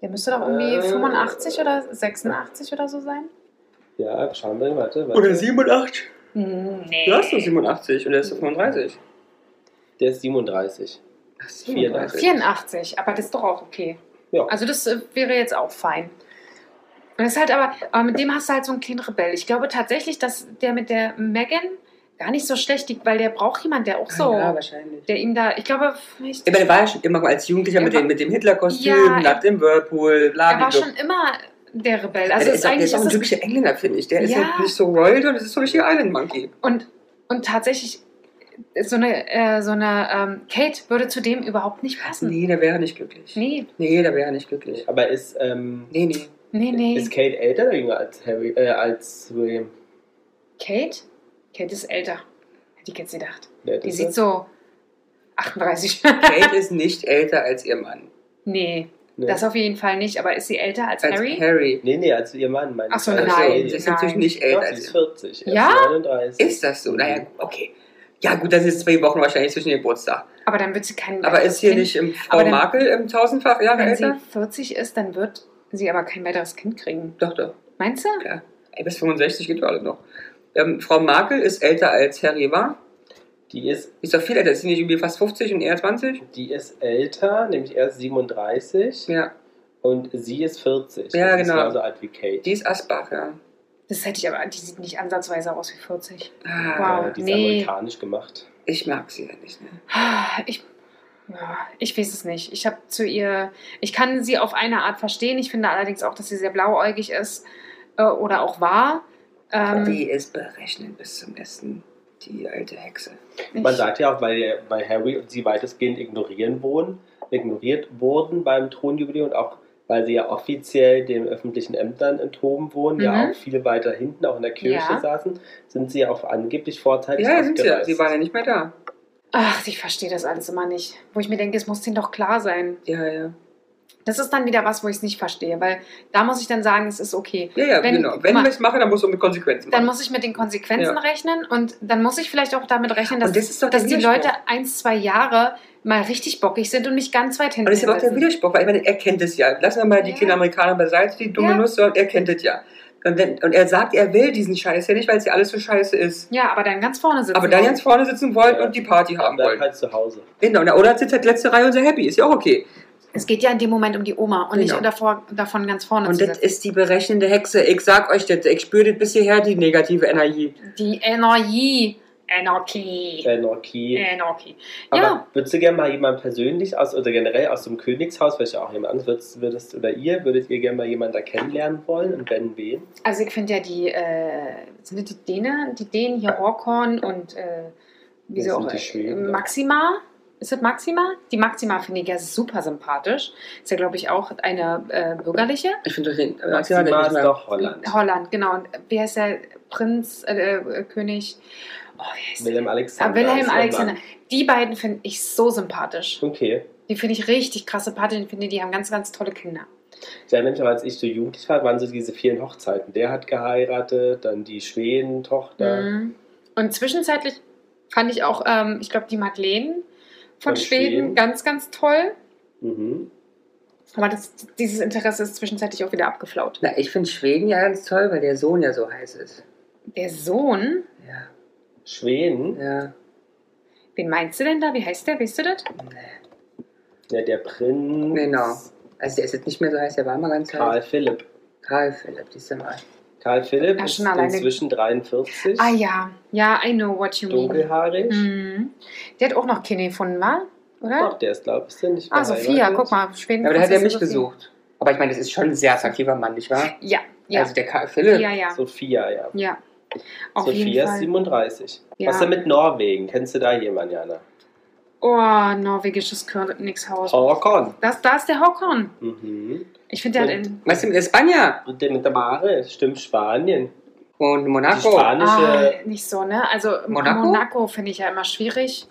Der müsste doch irgendwie Äh, 85 oder 86 oder so sein. ja, schauen wir, warte. warte. Oder 87. Hm, Nee. Du hast doch 87 und er ist doch 35. Der ist 37. Ach, 34. 84, aber das ist doch auch okay. Ja. Also das äh, wäre jetzt auch fein. Und das ist halt aber, aber mit dem hast du halt so einen kleinen Rebell. Ich glaube tatsächlich, dass der mit der Megan gar nicht so schlecht liegt, weil der braucht jemand, der auch so, Ah, Ja, wahrscheinlich. der ihm da, ich glaube, ich, Aber der war ja schon immer als Jugendlicher Er mit, war- dem, mit dem Hitler-Kostüm, Ja, nackt im Whirlpool, er war schon immer der Rebell. Ja, Also der es ist, auch, der eigentlich ist auch ein es, typischer Engländer, finde ich. Der ist Ja. halt nicht so royal, und das ist so richtig Island Monkey. und, und tatsächlich, so eine, äh, so eine ähm, Kate würde zu dem überhaupt nicht passen. Nee, da wäre er nicht glücklich. Nee, Nee, da wäre er nicht glücklich. Aber ist, ähm, Nee, nee. Nee, nee. ist Kate älter oder jünger als Harry, äh, als William? Kate? Kate ist älter. Hätte ich jetzt gedacht. Der Die sieht so 38. Kate ist nicht älter als ihr Mann. nee, Nee. das auf jeden Fall nicht. Aber ist sie älter als, Als Harry? Harry. Nee, nee, als ihr Mann, meine Ach so, ich. nein, Also, sie ist natürlich nein. nicht älter Doch, sie als ist ihr. 40. er Ja? Ist 39. Ist das so? Naja, okay. Ja, gut, das ist zwei Wochen wahrscheinlich zwischen Geburtstag. Aber dann wird sie kein Aber ist hier Kind- nicht im Frau Markel im tausendfach Jahre Wenn sie älter? 40 ist, dann wird sie aber kein weiteres Kind kriegen. Doch, doch. Meinst du? Klar. Ey, bis 65 geht doch alles noch. Ähm, Frau Markel ist älter als Harry war. Die ist, Ist doch viel älter. Ist sie nicht irgendwie fast 50 und er 20? die ist älter, nämlich er ist 37 Ja. und sie ist 40. Ja, Sie genau. Ist genauso alt wie Kate. Die ist Asbach, ja. Das hätte ich aber, die sieht nicht ansatzweise aus wie 40. Ah, Wow. Ja, die ist nee. amerikanisch gemacht. Ich mag sie ja nicht. Ne? Ich, ja, ich weiß es nicht. Ich habe zu ihr, ich kann sie auf eine Art verstehen. Ich finde allerdings auch, dass sie sehr blauäugig ist äh, oder auch war. Ähm, die ist berechnend bis zum Essen. Die alte Hexe. Man ich- sagt ja auch, weil, weil Harry und sie weitestgehend ignorieren wurden, ignoriert wurden beim Thronjubiläum und auch weil sie ja offiziell den öffentlichen Ämtern enthoben wurden, ja Mhm. auch viel weiter hinten, auch in der Kirche Ja. saßen, sind sie ja auch angeblich vorzeitig Ja, sind sie. Sie waren ja nicht mehr da. Ach, ich verstehe das alles immer nicht. Wo ich mir denke, es muss denen doch klar sein. Ja, ja. Das ist dann wieder was, wo ich es nicht verstehe, weil da muss ich dann sagen, es ist okay. Ja, ja, Wenn- genau. Wenn ich es mache, dann muss du mit Konsequenzen Dann machen. muss ich mit den Konsequenzen Ja. rechnen und dann muss ich vielleicht auch damit rechnen, dass, das dass die. Leute ein, zwei Jahre mal richtig bockig sind und mich ganz weit hinten Und das ist aber auch der. Widerspruch, weil ich meine, er kennt es ja. Lassen wir mal die Ja. kleinen Amerikaner beiseite, die dumme Ja. Er kennt es ja. Und, wenn, und er sagt, er will diesen Scheiß ja nicht, weil es ja alles so scheiße ist. Ja, aber dann ganz vorne sitzen. Aber dann wollen. ganz vorne sitzen wollen Ja. und die Party haben Bleib wollen. halt zu Hause. Genau, oder sitzt halt letzte Reihe und sehr happy. Ist ja auch okay. Es geht ja in dem Moment um die Oma und Genau. nicht davor, davon ganz vorne Und zu das sitzen. ist die berechnende Hexe. Ich sag euch das, ich spüre das bis hierher, die negative Energie. Die Energie. Anarchie. Anarchie. Anarchie. Aber Ja, würdest du gerne mal jemanden persönlich aus, oder generell aus dem Königshaus, vielleicht auch jemand anderes, würdest, würdest, oder ihr, würdet ihr gerne mal jemanden da kennenlernen wollen und wenn wen? also ich finde ja die, äh, sind das die Dänen, die Dänen hier Horkorn und äh, wie sind auch, die äh, Schweden, ja. Maxima. Ist das Maxima? Die Maxima finde ich ja super sympathisch. Ist ja, glaube ich, auch eine äh, bürgerliche. Ich finde doch den. äh, Maxima nicht ist doch Holland. Holland, genau. Und wie heißt der Prinz, äh, äh, König? Oh, wie heißt Wilhelm der? Alexander. Ah, Wilhelm Alexander. Die beiden finde ich so sympathisch. Okay. Die finde ich richtig krass sympathisch. Ich finde, die haben ganz, ganz tolle Kinder. Mich auch, als ich so jugendlich war, waren so diese vielen Hochzeiten. Der hat geheiratet, dann die Schweden-Tochter. Mhm. Und zwischenzeitlich fand ich auch, ähm, ich glaube, die Madeleine von, Von Schweden, Schweden. ganz, ganz toll. Mhm. Aber das, dieses Interesse ist zwischenzeitlich auch wieder abgeflaut. Na, ich finde Schweden ja ganz toll, weil der Sohn ja so heiß ist. Der Sohn, Ja. Schweden, Ja. wen meinst du denn da? Wie heißt der? Weißt du das? Nee. ja, der Prinz. Genau. Also der ist jetzt nicht mehr so heiß, der war mal ganz Karl heiß. Philipp. Karl Philipp, siehst du mal. Karl Philipp Ja, ist schon alleine- inzwischen 43. Ah ja, ja, I know what you mean. Dunkelhaarig. Mhm. Der hat auch noch Kinder gefunden, war? Oder? Doch, der ist, glaube ich, nicht Ah, Sophia, guck mal, Schweden. Aber der hat ja mich gesucht. Aber ich meine, das ist schon ein sehr attraktiver Mann, nicht wahr? Ja, ja, Also der Karl Philipp. ja, ja, Sophia, ja. ja. Auf Sophia jeden ist Fall. 37. Ja. Was ist denn mit Norwegen? Kennst du da jemanden, Jana? Oh, norwegisches Königshaus. Håkon. Das, da ist der Håkon. Mhm. Ich finde, der hat in. Weißt du, mit Espanja Und der mit der Mare, stimmt Spanien. und Die Monaco. spanische. Ah, nicht so, ne? Also Monaco? Monaco, finde ich ja immer schwierig.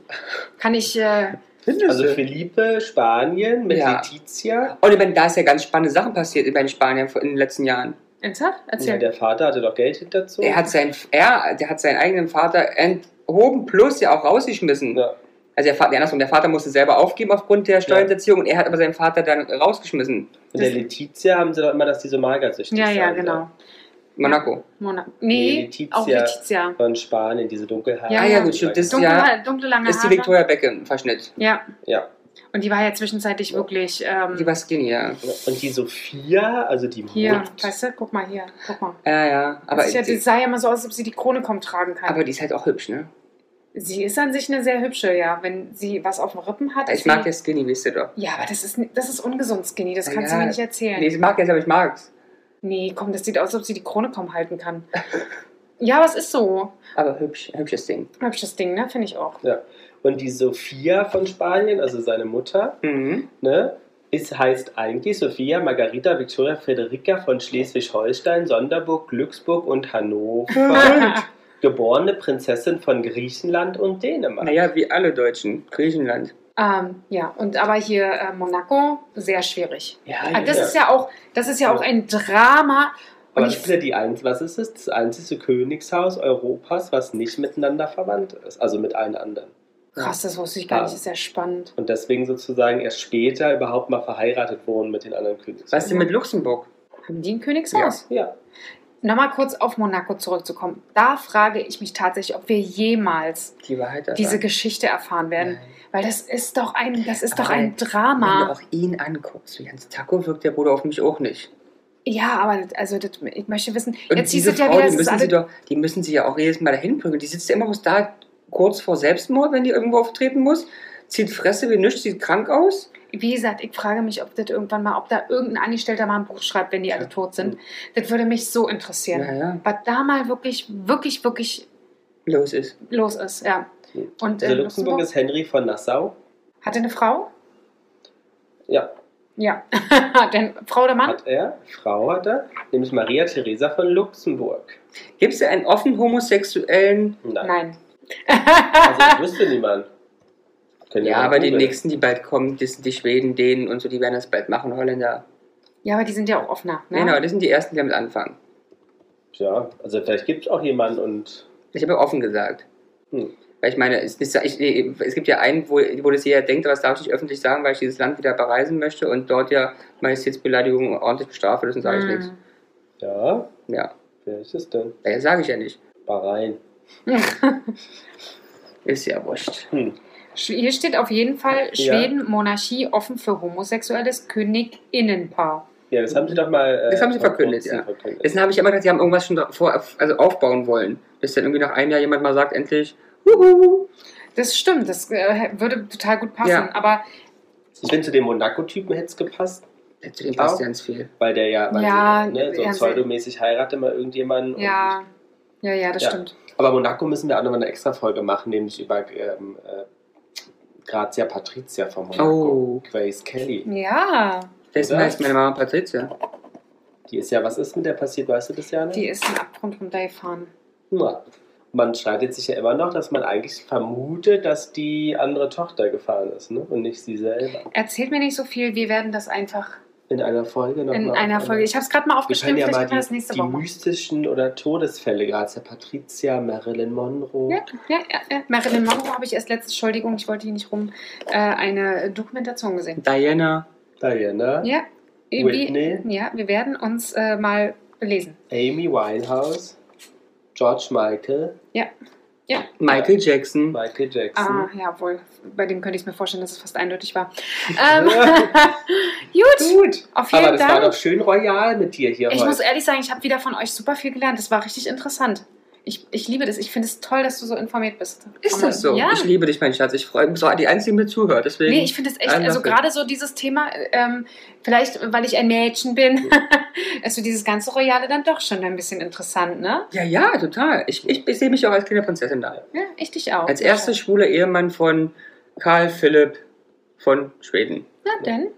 Kann ich. Äh, Findest Also du? Felipe, Spanien mit Ja. Letizia. Und ich meine, da ist ja ganz spannende Sachen passiert bei den Spaniern in den letzten Jahren. Ernsthaft? Ja, Erzähl. der Vater hatte doch Geld hinterzogen. Er hat, sein, er, der hat seinen eigenen Vater enthoben plus ja auch rausgeschmissen. Ja. Also der Vater, andersrum, der Vater musste selber aufgeben aufgrund der Steuerhinterziehung und er hat aber seinen Vater dann rausgeschmissen. Und der Letizia haben sie doch immer, dass die so magersüchtig ja, ja, sein genau. Monaco. Monaco. Nee, Nee, Letizia. auch Letizia. Von Spanien, diese Dunkelhaare. Ja, ah ja, gut, stimmt. Das ist Dunkle, ja dunkle lange ist die. Victoria Beckham-Verschnitt. Ja. Ja. Und die war ja zwischenzeitlich wirklich. Ähm, Die war skinny, ja. Und die Sophia, also die hier, Mutter. weißt du? Guck mal hier. Guck mal. Ja, ja. Aber, das, ist ja, die, sah ja immer so aus, als ob sie die Krone kaum tragen kann. aber die ist halt auch hübsch, ne? sie ist an sich eine sehr hübsche, ja. Wenn sie was auf den Rippen hat. Ich mag ja skinny, wisst ihr doch. Ja, aber das ist, das ist ungesund, Skinny. Das Ja, kannst ja. du mir nicht erzählen. Nee, ich mag jetzt, aber ich mag's. Nee, komm, das sieht aus, als ob sie die Krone kaum halten kann. <laughs> ja, aber es ist so. Aber hübsch, hübsches Ding. Hübsches Ding, ne? Finde ich auch. Und die Sophia von Spanien, also seine Mutter, Mhm. ne, ist, heißt eigentlich Sophia Margarita Victoria Frederica von Schleswig-Holstein, Sonderburg, Glücksburg und Hannover. <laughs> geborene Prinzessin von Griechenland und Dänemark. Naja, wie alle Deutschen. Griechenland. ähm, ja, und aber hier äh, Monaco, sehr schwierig. Ja, Ah, Das ist ja auch, das ist ja auch ein Drama. Und Aber ich das ist ja die ein, was ist es? Das einzige Königshaus Europas, was nicht miteinander verwandt ist, also mit allen anderen. Krass, das wusste ich gar Ja. nicht, ist sehr spannend. Und deswegen sozusagen erst später überhaupt mal verheiratet wurden mit den anderen Königshäusern. Was ist denn mit Luxemburg? Haben die ein Königshaus? Ja. Nochmal kurz auf Monaco zurückzukommen. Da frage ich mich tatsächlich, ob wir jemals Die Wahrheit diese. Geschichte erfahren werden. Nein. Weil das ist doch ein, das ist doch ein Wenn du Drama. auch ihn anguckst, wie Hans Taco wirkt der Bruder auf mich auch nicht. Ja, aber das- also das, ich möchte wissen, Und jetzt diese hieß es ja Frau, wieder, die müssen, sie doch, die müssen sie ja auch jedes Mal dahin bringen. Die sitzt ja immer bloß da kurz vor Selbstmord, wenn die irgendwo auftreten muss. Zieht Fresse wie nichts, sieht krank aus. wie gesagt, ich frage mich, ob das irgendwann mal, ob da irgendein Angestellter mal ein Buch schreibt, wenn die alle tot sind. Das würde mich so interessieren. Naja, Was da mal wirklich, wirklich, wirklich los ist. los ist, ja. Und Also äh, Luxemburg ist Henry von Nassau. hatte eine Frau? Ja. Ja. <laughs> Denn Frau oder Mann? Hat er, Frau hat er, nämlich Maria Theresa von Luxemburg. Gibt es einen offen homosexuellen? Nein. Nein. Also das wüsste <laughs> niemand. Können Ja, aber die nächsten, die bald kommen, das sind die Schweden, Dänen und so, die werden das bald machen, Holländer. Ja, aber die sind ja auch offener. Ne? Genau, das sind die ersten, die damit anfangen. Ja, also vielleicht gibt es auch jemanden und Ich habe ja offen gesagt. Hm. Weil ich meine, es, ist, ich, es gibt ja einen, wo, wo das jeder denkt, aber das darf ich nicht öffentlich sagen, weil ich dieses Land wieder bereisen möchte und dort ja Majestätsbeleidigung ordentlich bestraft wird, sonst sage ich Hm. nichts. ja, Ja, wer ist es denn? das sage ich ja nicht. Bahrain. <laughs> Ist ja wurscht. Hm. Hier steht auf jeden Fall Ja. Schweden, Monarchie offen für homosexuelles Königinnenpaar. Ja, das haben sie doch mal. äh, Das haben sie verkündet, ja. verkündet. Deswegen habe ich immer gedacht, sie haben irgendwas schon da- vor, also aufbauen wollen. Bis dann irgendwie nach einem Jahr jemand mal sagt, endlich, huhu. Das stimmt, das äh, würde total gut passen. Ja. Aber Ich finde, zu dem Monaco-Typen hätte es gepasst, Zu dem passt Auch? ganz viel. weil der ja, weil Ja, sie, ne, so ja, pseudomäßig heiratet mal irgendjemanden. ja, ja, ja, das Ja. stimmt. Aber Monaco müssen wir auch nochmal eine extra Folge machen, nämlich über ähm, äh, Grazia Patricia von Monaco. Oh. Grace Kelly. Ja, Oder? heißt meine Mama Patricia. Die ist ja, was ist mit der passiert, weißt du das ja nicht? die ist ein Abgrund runtergefahren. Ja. Man streitet sich ja immer noch, dass man eigentlich vermutet, dass die andere Tochter gefahren ist, ne? Und nicht sie selber. Erzählt mir nicht so viel, wir werden das einfach In einer Folge noch in mal einer Folge. Ich habe es gerade mal Wir aufgeschrieben, ja vielleicht mal wir das die, nächste die Woche machen. mystischen oder Todesfälle, Grazia Patricia, Marilyn Monroe. Ja, ja, ja, ja. Marilyn Monroe habe ich erst letzte, Entschuldigung, ich wollte hier nicht rum, äh, eine Dokumentation gesehen. Diana. Diana, Ja, Whitney. wir, ja, wir werden uns äh, mal belesen. Amy Winehouse, George Michael, Michael Jackson. Michael Jackson. Ah, ja, wohl. Bei dem könnte ich mir vorstellen, dass es fast eindeutig war. Ähm, <laughs> gut, Gut, auf jeden aber das war Dank. doch schön royal mit dir hier Ich heute. muss ehrlich sagen, ich habe wieder von euch super viel gelernt. Das war richtig interessant. Ich, ich liebe das. Ich finde es toll, dass du so informiert bist. Ist das so? Ja. Ich liebe dich, mein Schatz. Ich freue mich. So die Einzige, die mir zuhört. Deswegen. Nee, ich finde es echt, also gerade so dieses Thema, ähm, vielleicht weil ich ein Mädchen bin, ist <laughs> so dieses ganze Royale dann doch schon ein bisschen interessant, ne? ja, ja, total. Ich, ich, ich sehe mich auch als kleine Prinzessin da. Ja, ich dich auch. Als erster schwuler Ehemann von Karl Philipp von Schweden. Na denn?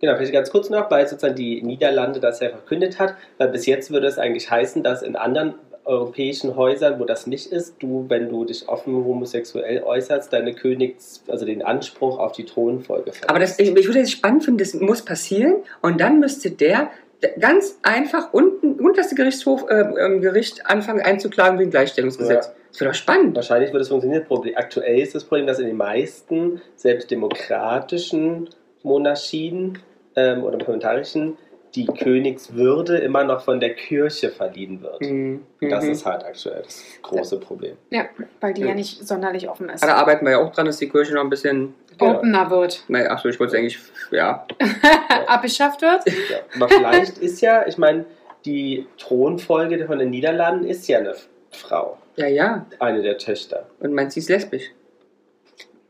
Genau, vielleicht ganz kurz noch, weil sozusagen die Niederlande das ja verkündet hat, weil bis jetzt würde es eigentlich heißen, dass in anderen europäischen Häusern, wo das nicht ist, du, wenn du dich offen homosexuell äußerst, deine Königs, also den Anspruch auf die Thronfolge verletzt. Aber das, ich, ich würde das spannend finden, das muss passieren. Und dann müsste der ganz einfach unten, unterste Gerichtshof, äh, ähm, Gericht anfangen einzuklagen wegen Gleichstellungsgesetz. Ja. Das wäre doch spannend. Wahrscheinlich wird es funktionieren. Aktuell ist das Problem, dass in den meisten, selbst demokratischen Monarchien ähm, oder parlamentarischen, die Königswürde immer noch von der Kirche verliehen wird. Mhm. Das Mhm. ist halt aktuell das große Problem. Ja, weil die ja, Ja. nicht sonderlich offen ist. Aber Da arbeiten wir ja auch dran, dass die Kirche noch ein bisschen. Opener wird. Naja, Achso, ich wollte es eigentlich. Ja. <laughs> Abgeschafft wird. Ja. Aber vielleicht ist ja, ich meine, die Thronfolge von den Niederlanden ist ja eine Frau, Ja, ja. eine der Töchter. Und meint sie ist lesbisch?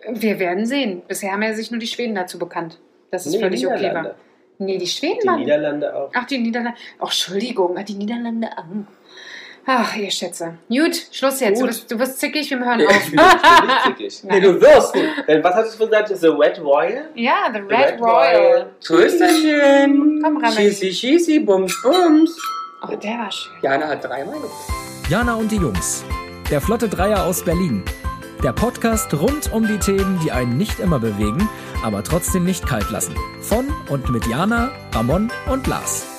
Wir werden sehen. Bisher haben ja sich nur die Schweden dazu bekannt. Das ist Nee, völlig okay war. Nee, die Schweden Die waren. Niederlande auch. Ach, die Niederlande. Ach, Entschuldigung, die Niederlande. Ach, ihr Schätze. Gut, Schluss jetzt. Du Gut. bist, du bist zickig, wir hören <laughs> Ich auf. bin nicht zickig. <laughs> Nein. du wirst. Äh, Was hast du gesagt? The Red Royal? ja, The The Red, Royal. Trösterchen. Komm, Ramon. Schießi, schießi, bums, bums. Oh, der war schön. Jana hat dreimal gesagt. Jana und die Jungs. Der Flotte Dreier aus Berlin. Der Podcast rund um die Themen, die einen nicht immer bewegen, aber trotzdem nicht kalt lassen. Von und mit Jana, Ramon und Lars.